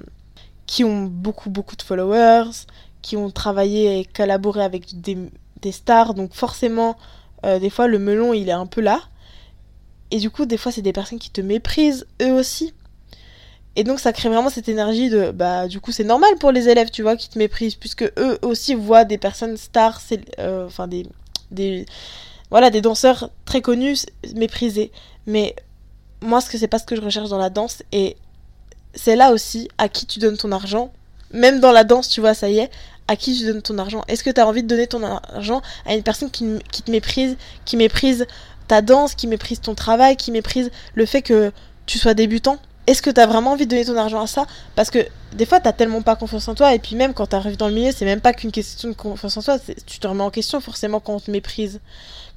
qui ont beaucoup beaucoup de followers, qui ont travaillé et collaboré avec des, des stars, donc forcément, euh, des fois le melon il est un peu là. Et du coup, des fois, c'est des personnes qui te méprisent eux aussi. Et donc ça crée vraiment cette énergie de bah du coup c'est normal pour les élèves tu vois qui te méprisent puisque eux aussi voient des personnes stars euh, enfin des des voilà des danseurs très connus méprisés. Mais moi ce que c'est pas ce que je recherche dans la danse et c'est là aussi à qui tu donnes ton argent. Même dans la danse tu vois ça y est à qui tu donnes ton argent? Est-ce que tu as envie de donner ton argent à une personne qui, qui te méprise qui méprise ta danse qui méprise ton travail qui méprise le fait que tu sois débutant est-ce que t'as vraiment envie de donner ton argent à ça? Parce que des fois, t'as tellement pas confiance en toi, et puis même quand t'arrives dans le milieu, c'est même pas qu'une question de confiance en toi, tu te remets en question forcément quand on te méprise,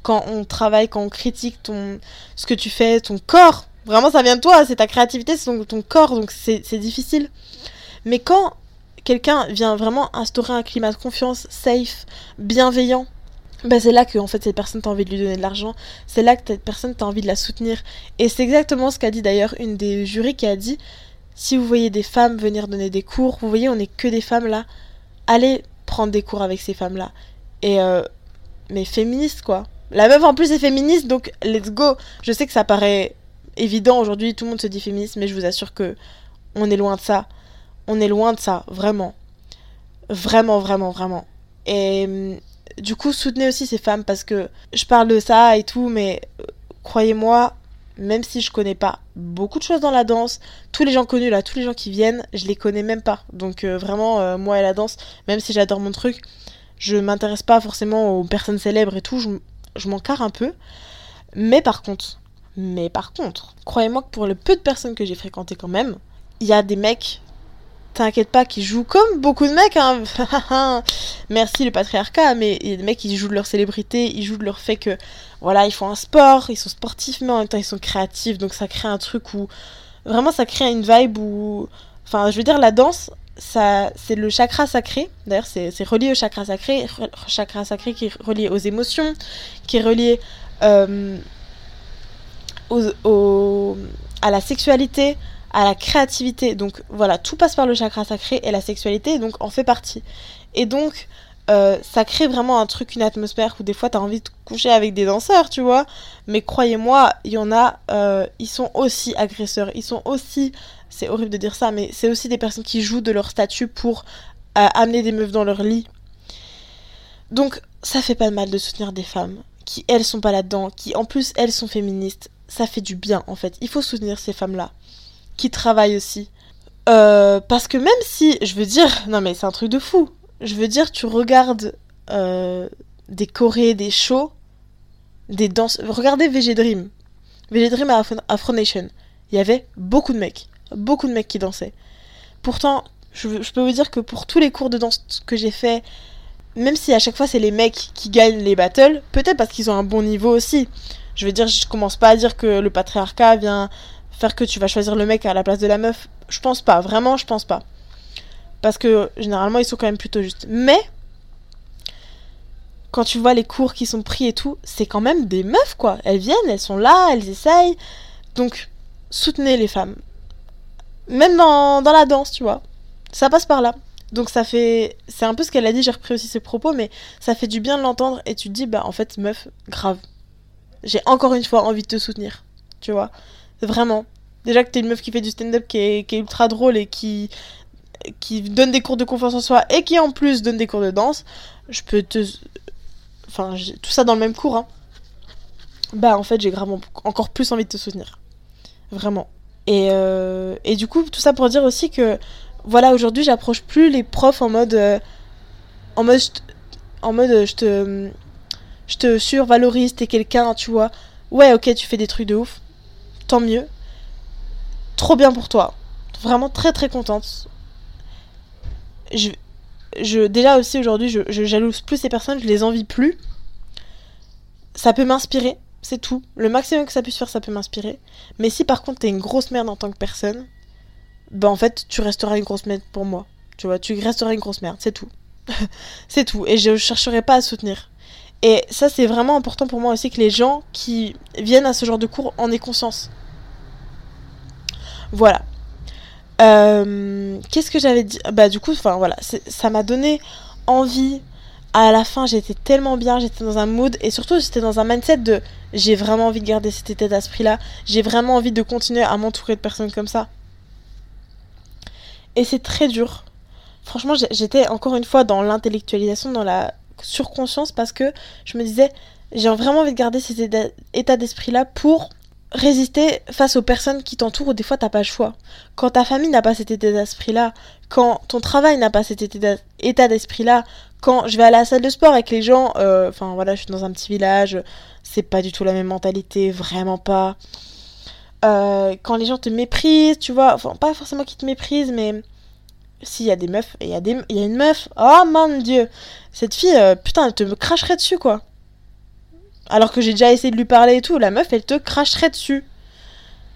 quand on travaille, quand on critique ton, ce que tu fais, ton corps. Vraiment, ça vient de toi, c'est ta créativité, c'est ton, ton corps, donc c'est difficile. Mais quand quelqu'un vient vraiment instaurer un climat de confiance safe, bienveillant, bah c'est là que en fait cette personne t'a envie de lui donner de l'argent, c'est là que cette personne t'a envie de la soutenir. Et c'est exactement ce qu'a dit d'ailleurs une des jurys qui a dit si vous voyez des femmes venir donner des cours, vous voyez on n'est que des femmes là, allez prendre des cours avec ces femmes là. Et euh, mais féministe quoi. La meuf en plus est féministe donc let's go. Je sais que ça paraît évident aujourd'hui, tout le monde se dit féministe, mais je vous assure que on est loin de ça. On est loin de ça, vraiment. Vraiment, vraiment, vraiment. Et du coup, soutenez aussi ces femmes parce que je parle de ça et tout, mais euh, croyez-moi, même si je connais pas beaucoup de choses dans la danse, tous les gens connus là, tous les gens qui viennent, je les connais même pas. Donc euh, vraiment, euh, moi et la danse, même si j'adore mon truc, je m'intéresse pas forcément aux personnes célèbres et tout, je, je m'en carre un peu. Mais par contre, mais par contre, croyez-moi que pour le peu de personnes que j'ai fréquentées quand même, il y a des mecs t'inquiète pas, qui jouent comme beaucoup de mecs, hein. <laughs> Merci le patriarcat, mais il y a des mecs qui jouent de leur célébrité, ils jouent de leur fait que, voilà, ils font un sport, ils sont sportifs, mais en même temps ils sont créatifs, donc ça crée un truc où, vraiment ça crée une vibe où, enfin, je veux dire, la danse, ça, c'est le chakra sacré, d'ailleurs c'est, relié au chakra sacré, chakra sacré qui est relié aux émotions, qui est relié euh, à la sexualité, à la créativité. Donc voilà, tout passe par le chakra sacré et la sexualité donc en fait partie. Et donc euh, ça crée vraiment un truc, une atmosphère où des fois t'as envie de coucher avec des danseurs, tu vois. Mais croyez-moi, il y en a, euh, ils sont aussi agresseurs, ils sont aussi, c'est horrible de dire ça, mais c'est aussi des personnes qui jouent de leur statut pour euh, amener des meufs dans leur lit. Donc ça fait pas mal de soutenir des femmes qui elles sont pas là-dedans, qui en plus elles sont féministes. Ça fait du bien en fait. Il faut soutenir ces femmes-là qui travaillent aussi. Euh, parce que même si, je veux dire, non mais c'est un truc de fou. Je veux dire, tu regardes euh, des chorés, des shows, des danses. Regardez VG Dream. VG Dream à Afro, Nation. Il y avait beaucoup de mecs. Beaucoup de mecs qui dansaient. Pourtant, je, je peux vous dire que pour tous les cours de danse que j'ai fait, même si à chaque fois c'est les mecs qui gagnent les battles, peut-être parce qu'ils ont un bon niveau aussi. Je veux dire, je commence pas à dire que le patriarcat vient faire que tu vas choisir le mec à la place de la meuf, je pense pas, vraiment, je pense pas. Parce que généralement, ils sont quand même plutôt justes. Mais, quand tu vois les cours qui sont pris et tout, c'est quand même des meufs, quoi. Elles viennent, elles sont là, elles essayent. Donc, soutenez les femmes. Même dans, dans la danse, tu vois. Ça passe par là. Donc ça fait... C'est un peu ce qu'elle a dit, j'ai repris aussi ses propos, mais ça fait du bien de l'entendre et tu te dis, bah en fait, meuf, grave. J'ai encore une fois envie de te soutenir. Tu vois Vraiment. Déjà que t'es une meuf qui fait du stand-up qui est, ultra drôle et qui, qui donne des cours de confiance en soi et qui en plus donne des cours de danse, je peux te. Enfin, tout ça dans le même cours, hein. Bah, en fait, j'ai grave encore plus envie de te soutenir. Vraiment. Et, euh, et du coup, tout ça pour dire aussi que, voilà, aujourd'hui, j'approche plus les profs en mode. Euh, en mode. En mode, je te. Je te survalorise, t'es quelqu'un, tu vois. Ouais, ok, tu fais des trucs de ouf tant mieux. Trop bien pour toi. Vraiment très très contente. Je, je, déjà aussi aujourd'hui, je, je jalouse plus ces personnes, je les envie plus. Ça peut m'inspirer. C'est tout. Le maximum que ça puisse faire, ça peut m'inspirer. Mais si par contre t'es une grosse merde en tant que personne, bah en fait, tu resteras une grosse merde pour moi. Tu vois, tu resteras une grosse merde, c'est tout. <laughs> c'est tout. Et je chercherai pas à soutenir. Et ça, c'est vraiment important pour moi aussi que les gens qui viennent à ce genre de cours en aient conscience. Voilà. Euh, Qu'est-ce que j'avais dit? Bah du coup, voilà, ça m'a donné envie. À la fin, j'étais tellement bien, j'étais dans un mood et surtout j'étais dans un mindset de j'ai vraiment envie de garder cet état d'esprit-là, j'ai vraiment envie de continuer à m'entourer de personnes comme ça. Et c'est très dur. Franchement, j'étais encore une fois dans l'intellectualisation, dans la surconscience parce que je me disais j'ai vraiment envie de garder cet état d'esprit-là pour résister face aux personnes qui t'entourent où des fois t'as pas le choix. Quand ta famille n'a pas cet état d'esprit-là, quand ton travail n'a pas cet état d'esprit-là, quand je vais à la salle de sport avec les gens, euh, enfin voilà, je suis dans un petit village, c'est pas du tout la même mentalité, vraiment pas. Euh, quand les gens te méprisent, tu vois, pas forcément qu'ils te méprisent, mais s'il y a des meufs, il y, a des... y a une meuf, oh mon dieu, cette fille, euh, putain, elle te cracherait dessus quoi. Alors que j'ai déjà essayé de lui parler et tout, la meuf, elle te cracherait dessus.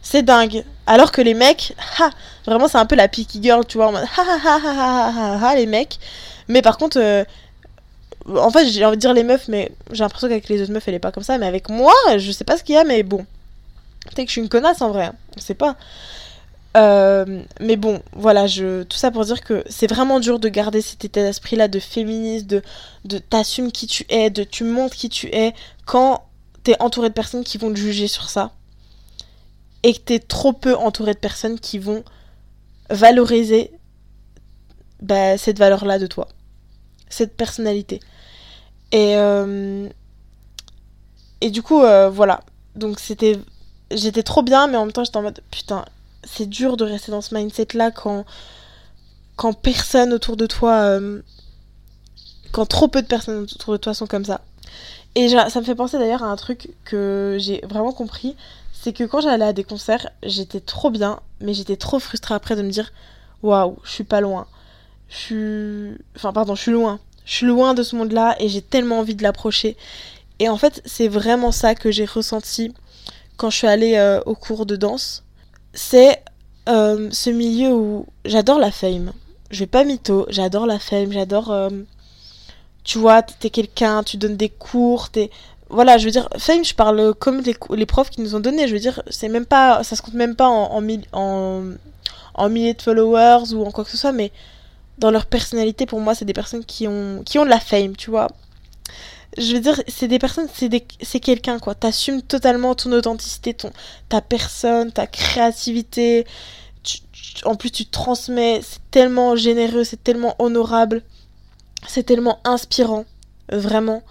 C'est dingue. Alors que les mecs, <laughs> ha, vraiment, c'est un peu la picky girl, tu vois, en mode ha ha ha ha ha ha, les mecs. Mais par contre, euh, en fait, j'ai envie de dire les meufs, mais j'ai l'impression qu'avec les autres meufs, elle est pas comme ça. Mais avec moi, je sais pas ce qu'il y a, mais bon. Peut-être que je suis une connasse en vrai, hein. on sait pas. Euh, mais bon, voilà, je, tout ça pour dire que c'est vraiment dur de garder cet état d'esprit-là de féministe, de, de t'assumes qui tu es, de tu montres qui tu es, quand t'es entouré de personnes qui vont te juger sur ça. Et que t'es trop peu entouré de personnes qui vont valoriser bah, cette valeur-là de toi. Cette personnalité. Et, euh, et du coup, euh, voilà. Donc c'était. J'étais trop bien, mais en même temps j'étais en mode putain, c'est dur de rester dans ce mindset-là quand, quand personne autour de toi. Euh, quand trop peu de personnes autour de toi sont comme ça. Et ça me fait penser d'ailleurs à un truc que j'ai vraiment compris. C'est que quand j'allais à des concerts, j'étais trop bien, mais j'étais trop frustrée après de me dire Waouh, je suis pas loin. Je suis. Enfin, pardon, je suis loin. Je suis loin de ce monde-là et j'ai tellement envie de l'approcher. Et en fait, c'est vraiment ça que j'ai ressenti quand je suis allée euh, au cours de danse c'est euh, ce milieu où j'adore la fame. Je vais pas mytho, j'adore la fame, j'adore. Euh, tu vois, t'es quelqu'un, tu donnes des cours, t'es. Voilà, je veux dire, fame, je parle comme les, les profs qui nous ont donné. Je veux dire, c'est même pas. Ça se compte même pas en, en, en, milliers de followers ou en quoi que ce soit, mais dans leur personnalité, pour moi, c'est des personnes qui ont, qui ont de la fame, tu vois je veux dire, c'est des personnes, c'est quelqu'un quoi. T'assumes totalement ton authenticité, ton, ta personne, ta créativité. en plus, tu transmets. C'est tellement généreux, c'est tellement honorable, c'est tellement inspirant, vraiment.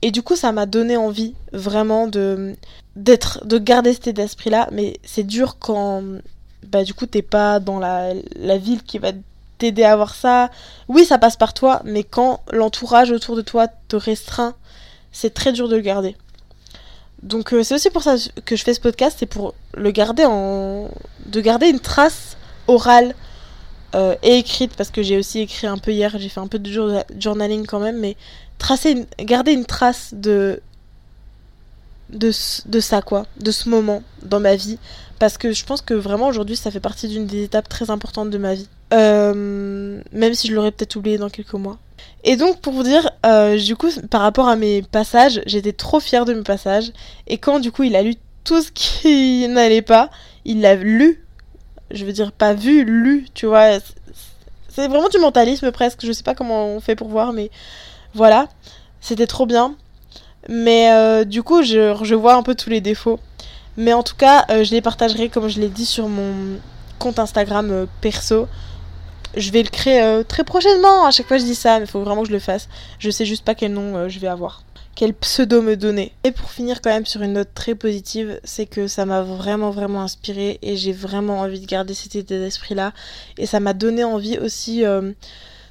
Et du coup, ça m'a donné envie vraiment de d'être, de garder cet état d'esprit là. Mais c'est dur quand, bah du coup, t'es pas dans la, la ville qui va t'aider à avoir ça. Oui, ça passe par toi, mais quand l'entourage autour de toi te restreint c'est très dur de le garder. Donc euh, c'est aussi pour ça que je fais ce podcast, c'est pour le garder en... de garder une trace orale euh, et écrite, parce que j'ai aussi écrit un peu hier, j'ai fait un peu de journaling quand même, mais tracer garder une trace de... de... de ça quoi, de ce moment dans ma vie, parce que je pense que vraiment aujourd'hui ça fait partie d'une des étapes très importantes de ma vie. Euh, même si je l'aurais peut-être oublié dans quelques mois. Et donc pour vous dire, euh, du coup, par rapport à mes passages, j'étais trop fière de mes passages. Et quand du coup il a lu tout ce qui <laughs> n'allait pas, il l'a lu. Je veux dire pas vu, lu, tu vois. C'est vraiment du mentalisme presque. Je sais pas comment on fait pour voir, mais voilà. C'était trop bien. Mais euh, du coup, je, je, vois un peu tous les défauts. Mais en tout cas, je les partagerai comme je l'ai dit sur mon compte Instagram perso je vais le créer euh, très prochainement. À chaque fois, je dis ça, mais il faut vraiment que je le fasse. Je sais juste pas quel nom euh, je vais avoir. Quel pseudo me donner. Et pour finir, quand même, sur une note très positive, c'est que ça m'a vraiment, vraiment inspiré et j'ai vraiment envie de garder cet état d'esprit-là. Et ça m'a donné envie aussi. Euh,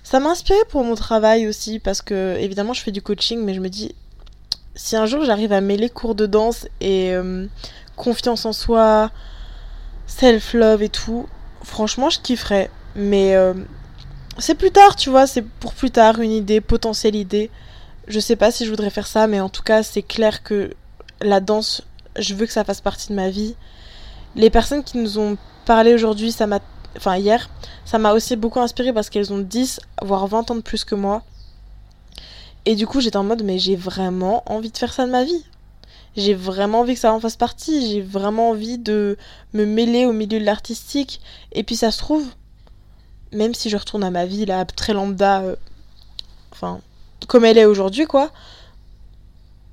ça m'a inspiré pour mon travail aussi, parce que, évidemment, je fais du coaching, mais je me dis, si un jour j'arrive à mêler cours de danse et confiance en soi, self-love et tout, franchement, je kifferais. Mais euh, c'est plus tard, tu vois, c'est pour plus tard, une idée, potentielle idée. Je sais pas si je voudrais faire ça, mais en tout cas, c'est clair que la danse, je veux que ça fasse partie de ma vie. Les personnes qui nous ont parlé aujourd'hui, ça m'a enfin hier, ça m'a aussi beaucoup inspiré parce qu'elles ont 10 voire 20 ans de plus que moi. Et du coup, j'étais en mode mais j'ai vraiment envie de faire ça de ma vie. J'ai vraiment envie que ça en fasse partie, j'ai vraiment envie de me mêler au milieu de l'artistique et puis ça se trouve même si je retourne à ma vie là très lambda euh, enfin comme elle est aujourd'hui quoi.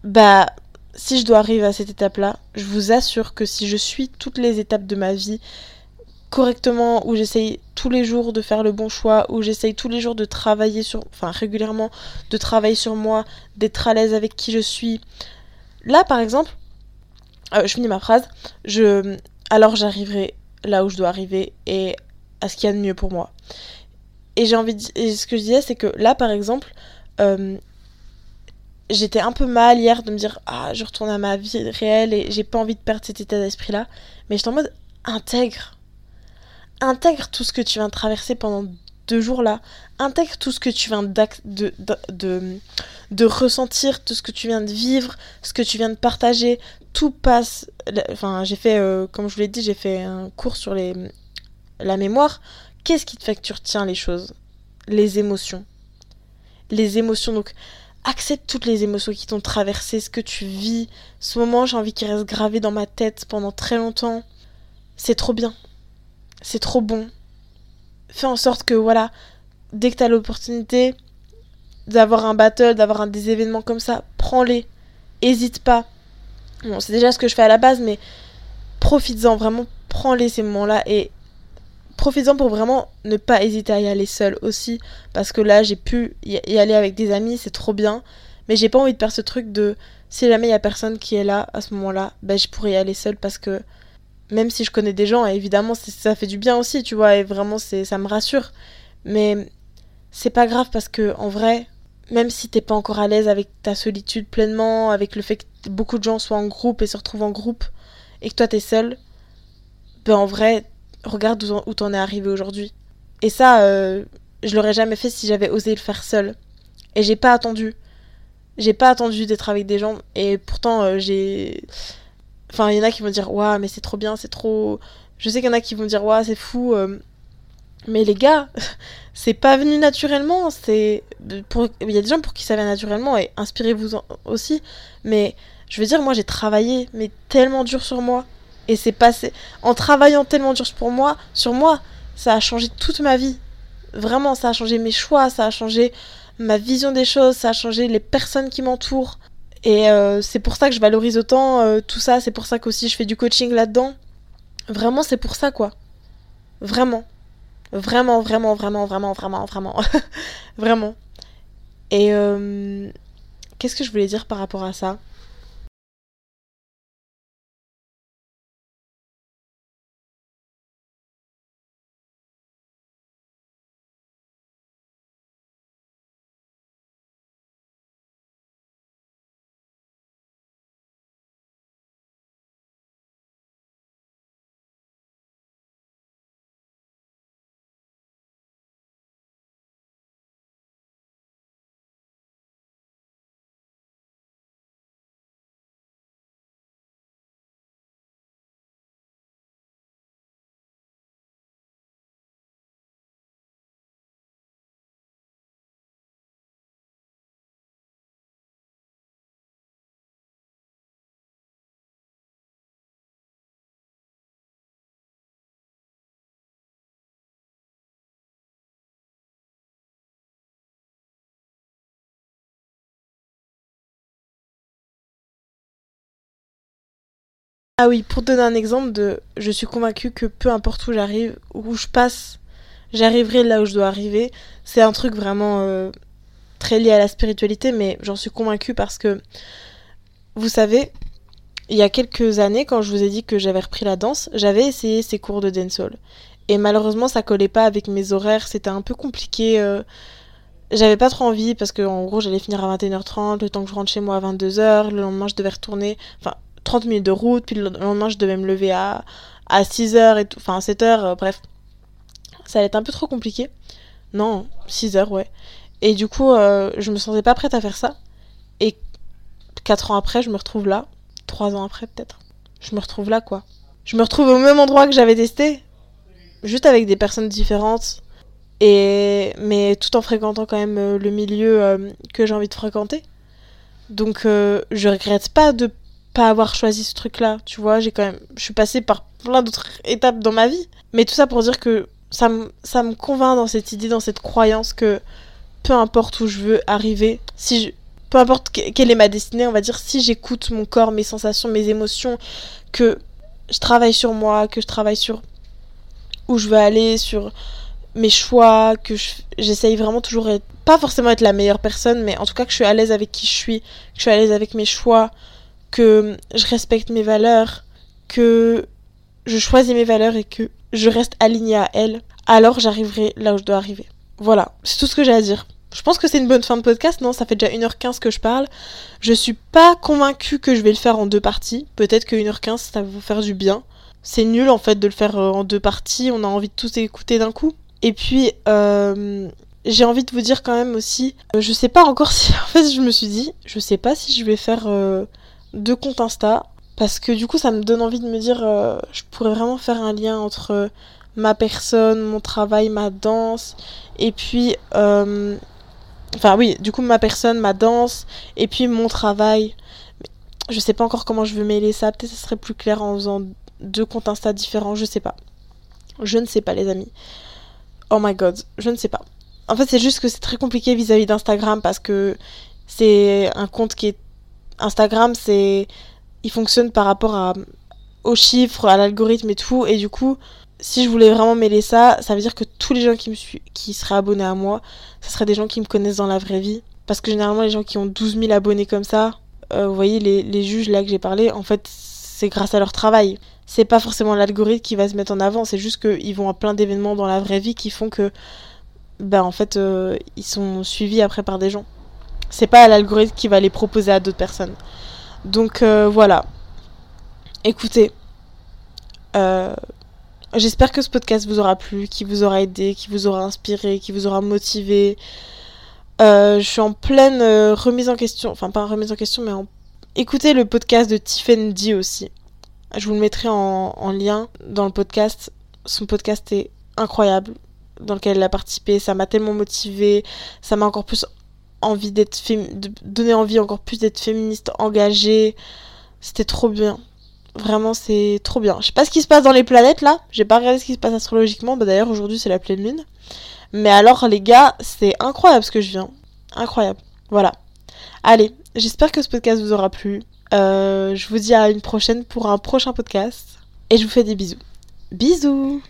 Bah si je dois arriver à cette étape-là, je vous assure que si je suis toutes les étapes de ma vie correctement, où j'essaye tous les jours de faire le bon choix, où j'essaye tous les jours de travailler sur, enfin régulièrement, de travailler sur moi, d'être à l'aise avec qui je suis. Là, par exemple, euh, je finis ma phrase, je, alors j'arriverai là où je dois arriver et à ce qu'il y a de mieux pour moi. Et j'ai envie de, et ce que je disais, c'est que là, par exemple, euh, j'étais un peu mal hier de me dire ah je retourne à ma vie réelle et j'ai pas envie de perdre cet état d'esprit là mais j'étais en mode intègre. Intègre tout ce que tu viens de traverser pendant deux jours là. Intègre tout ce que tu viens de, ressentir tout ce que tu viens de vivre ce que tu viens de partager. Tout passe enfin j'ai fait euh, comme je vous l'ai dit j'ai fait un cours sur les la mémoire qu'est-ce qui te fait que tu retiens les choses? Les émotions les émotions donc accepte toutes les émotions qui t'ont traversé, ce que tu vis. Ce moment, j'ai envie qu'il reste gravé dans ma tête pendant très longtemps. C'est trop bien. C'est trop bon. Fais en sorte que, voilà, dès que t'as l'opportunité d'avoir un battle, d'avoir des événements comme ça, prends-les. Hésite pas. Bon, c'est déjà ce que je fais à la base, mais profites-en, vraiment, prends-les ces moments-là et profites-en pour vraiment ne pas hésiter à y aller seul aussi. Parce que là, j'ai pu y aller avec des amis, c'est trop bien. Mais j'ai pas envie de perdre ce truc de si jamais il y a personne qui est là à ce moment-là, ben je pourrais y aller seul parce que même si je connais des gens, évidemment ça fait du bien aussi, tu vois, et vraiment c'est ça me rassure. Mais c'est pas grave parce que en vrai, même si t'es pas encore à l'aise avec ta solitude pleinement, avec le fait que beaucoup de gens soient en groupe et se retrouvent en groupe, et que toi t'es seul, ben en vrai, regarde où t'en es arrivé aujourd'hui. Et ça, euh, je l'aurais jamais fait si j'avais osé le faire seul. Et j'ai pas attendu. J'ai pas attendu d'être avec des gens. Et pourtant, euh, j'ai. Enfin, il y en a qui vont dire, waouh, mais c'est trop bien, c'est trop. Je sais qu'il y en a qui vont dire, waouh, c'est fou. Euh. Mais les gars, <laughs> c'est pas venu naturellement. C'est. Pour... Il y a des gens pour qui ça vient naturellement. Et inspirez-vous aussi. Mais je veux dire, moi, j'ai travaillé, mais tellement dur sur moi. Et c'est passé. En travaillant tellement dur pour moi, sur moi, ça a changé toute ma vie. Vraiment, ça a changé mes choix, ça a changé ma vision des choses, ça a changé les personnes qui m'entourent. Et euh, c'est pour ça que je valorise autant euh, tout ça, c'est pour ça qu'aussi je fais du coaching là-dedans. Vraiment, c'est pour ça, quoi. Vraiment. Vraiment, vraiment, vraiment, vraiment, vraiment, vraiment. <laughs> vraiment. Et euh, qu'est-ce que je voulais dire par rapport à ça? Ah oui, pour donner un exemple de je suis convaincue que peu importe où j'arrive, où je passe, j'arriverai là où je dois arriver. C'est un truc vraiment euh, très lié à la spiritualité, mais j'en suis convaincue parce que vous savez, il y a quelques années, quand je vous ai dit que j'avais repris la danse, j'avais essayé ces cours de dancehall. Et malheureusement, ça collait pas avec mes horaires, c'était un peu compliqué. Euh, j'avais pas trop envie parce que en gros j'allais finir à 21h30, le temps que je rentre chez moi à 22h, le lendemain je devais retourner. Enfin, 30 minutes de route, puis le lendemain je devais me lever à, à 6h et tout, enfin 7h, euh, bref. Ça allait être un peu trop compliqué. Non, 6h, ouais. Et du coup, euh, je me sentais pas prête à faire ça. Et 4 ans après, je me retrouve là. 3 ans après, peut-être. je me retrouve là, quoi. Je me retrouve au même endroit que j'avais testé, juste avec des personnes différentes, et mais tout en fréquentant quand même euh, le milieu euh, que j'ai envie de fréquenter. Donc je regrette pas de pas avoir choisi ce truc-là, tu vois, j'ai quand même je suis passée par plein d'autres étapes dans ma vie, mais tout ça pour dire que ça me ça me convainc dans cette idée, dans cette croyance que peu importe où je veux arriver, si je, peu importe quelle est ma destinée, on va dire, si j'écoute mon corps, mes sensations, mes émotions, que je travaille sur moi, que je travaille sur où je veux aller, sur mes choix, que j'essaye vraiment toujours être, pas forcément être la meilleure personne, mais en tout cas que je suis à l'aise avec qui je suis, que je suis à l'aise avec mes choix, que je respecte mes valeurs, que je choisis mes valeurs et que je reste alignée à elles, alors j'arriverai là où je dois arriver. Voilà, c'est tout ce que j'ai à dire. Je pense que c'est une bonne fin de podcast, non? Ça fait déjà 1h15 que je parle. Je suis pas convaincue que je vais le faire en deux parties. Peut-être que 1h15 ça va vous faire du bien. C'est nul en fait de le faire euh, en deux parties, on a envie de tous écouter d'un coup. Et puis, euh, j'ai envie de vous dire quand même aussi, euh, je sais pas encore <laughs> si, en fait je me suis dit, je sais pas si je vais faire deux comptes Insta. Parce que du coup ça me donne envie de me dire, je pourrais vraiment faire un lien entre ma personne, mon travail, ma danse, et puis Enfin oui, du coup ma personne, ma danse, et puis mon travail. Je sais pas encore comment je veux mêler ça. Peut-être ce serait plus clair en faisant deux comptes Insta différents, je sais pas. Je ne sais pas les amis. Oh my god, je ne sais pas. En fait c'est juste que c'est très compliqué vis-à-vis d'Instagram parce que c'est un compte qui est... Instagram c'est... Il fonctionne par rapport à... aux chiffres, à l'algorithme et tout, et du coup si je voulais vraiment mêler ça, ça veut dire que tous les gens qui me qui seraient abonnés à moi, ce seraient des gens qui me connaissent dans la vraie vie. Parce que généralement, les gens qui ont 12 000 abonnés comme ça, euh, vous voyez, les, les juges là que j'ai parlé, en fait, c'est grâce à leur travail. C'est pas forcément l'algorithme qui va se mettre en avant, c'est juste qu'ils vont à plein d'événements dans la vraie vie qui font que, ben en fait, euh, ils sont suivis après par des gens. C'est pas l'algorithme qui va les proposer à d'autres personnes. Donc euh, voilà. Écoutez, euh, J'espère que ce podcast vous aura plu, qui vous aura aidé, qui vous aura inspiré, qui vous aura motivé. Euh, je suis en pleine remise en question, enfin pas remise en question, mais en... écoutez le podcast de Tiffany aussi. Je vous le mettrai en, lien dans le podcast. Son podcast est incroyable, dans lequel elle a participé. Ça m'a tellement motivé, ça m'a encore plus envie d'être de donner envie encore plus d'être féministe engagée. C'était trop bien. Vraiment, c'est trop bien. Je sais pas ce qui se passe dans les planètes là. J'ai pas regardé ce qui se passe astrologiquement. Bah, d'ailleurs, aujourd'hui, c'est la pleine lune. Mais alors, les gars, c'est incroyable ce que je viens. Incroyable. Voilà. Allez, j'espère que ce podcast vous aura plu. Euh, je vous dis à une prochaine pour un prochain podcast. Et je vous fais des bisous. Bisous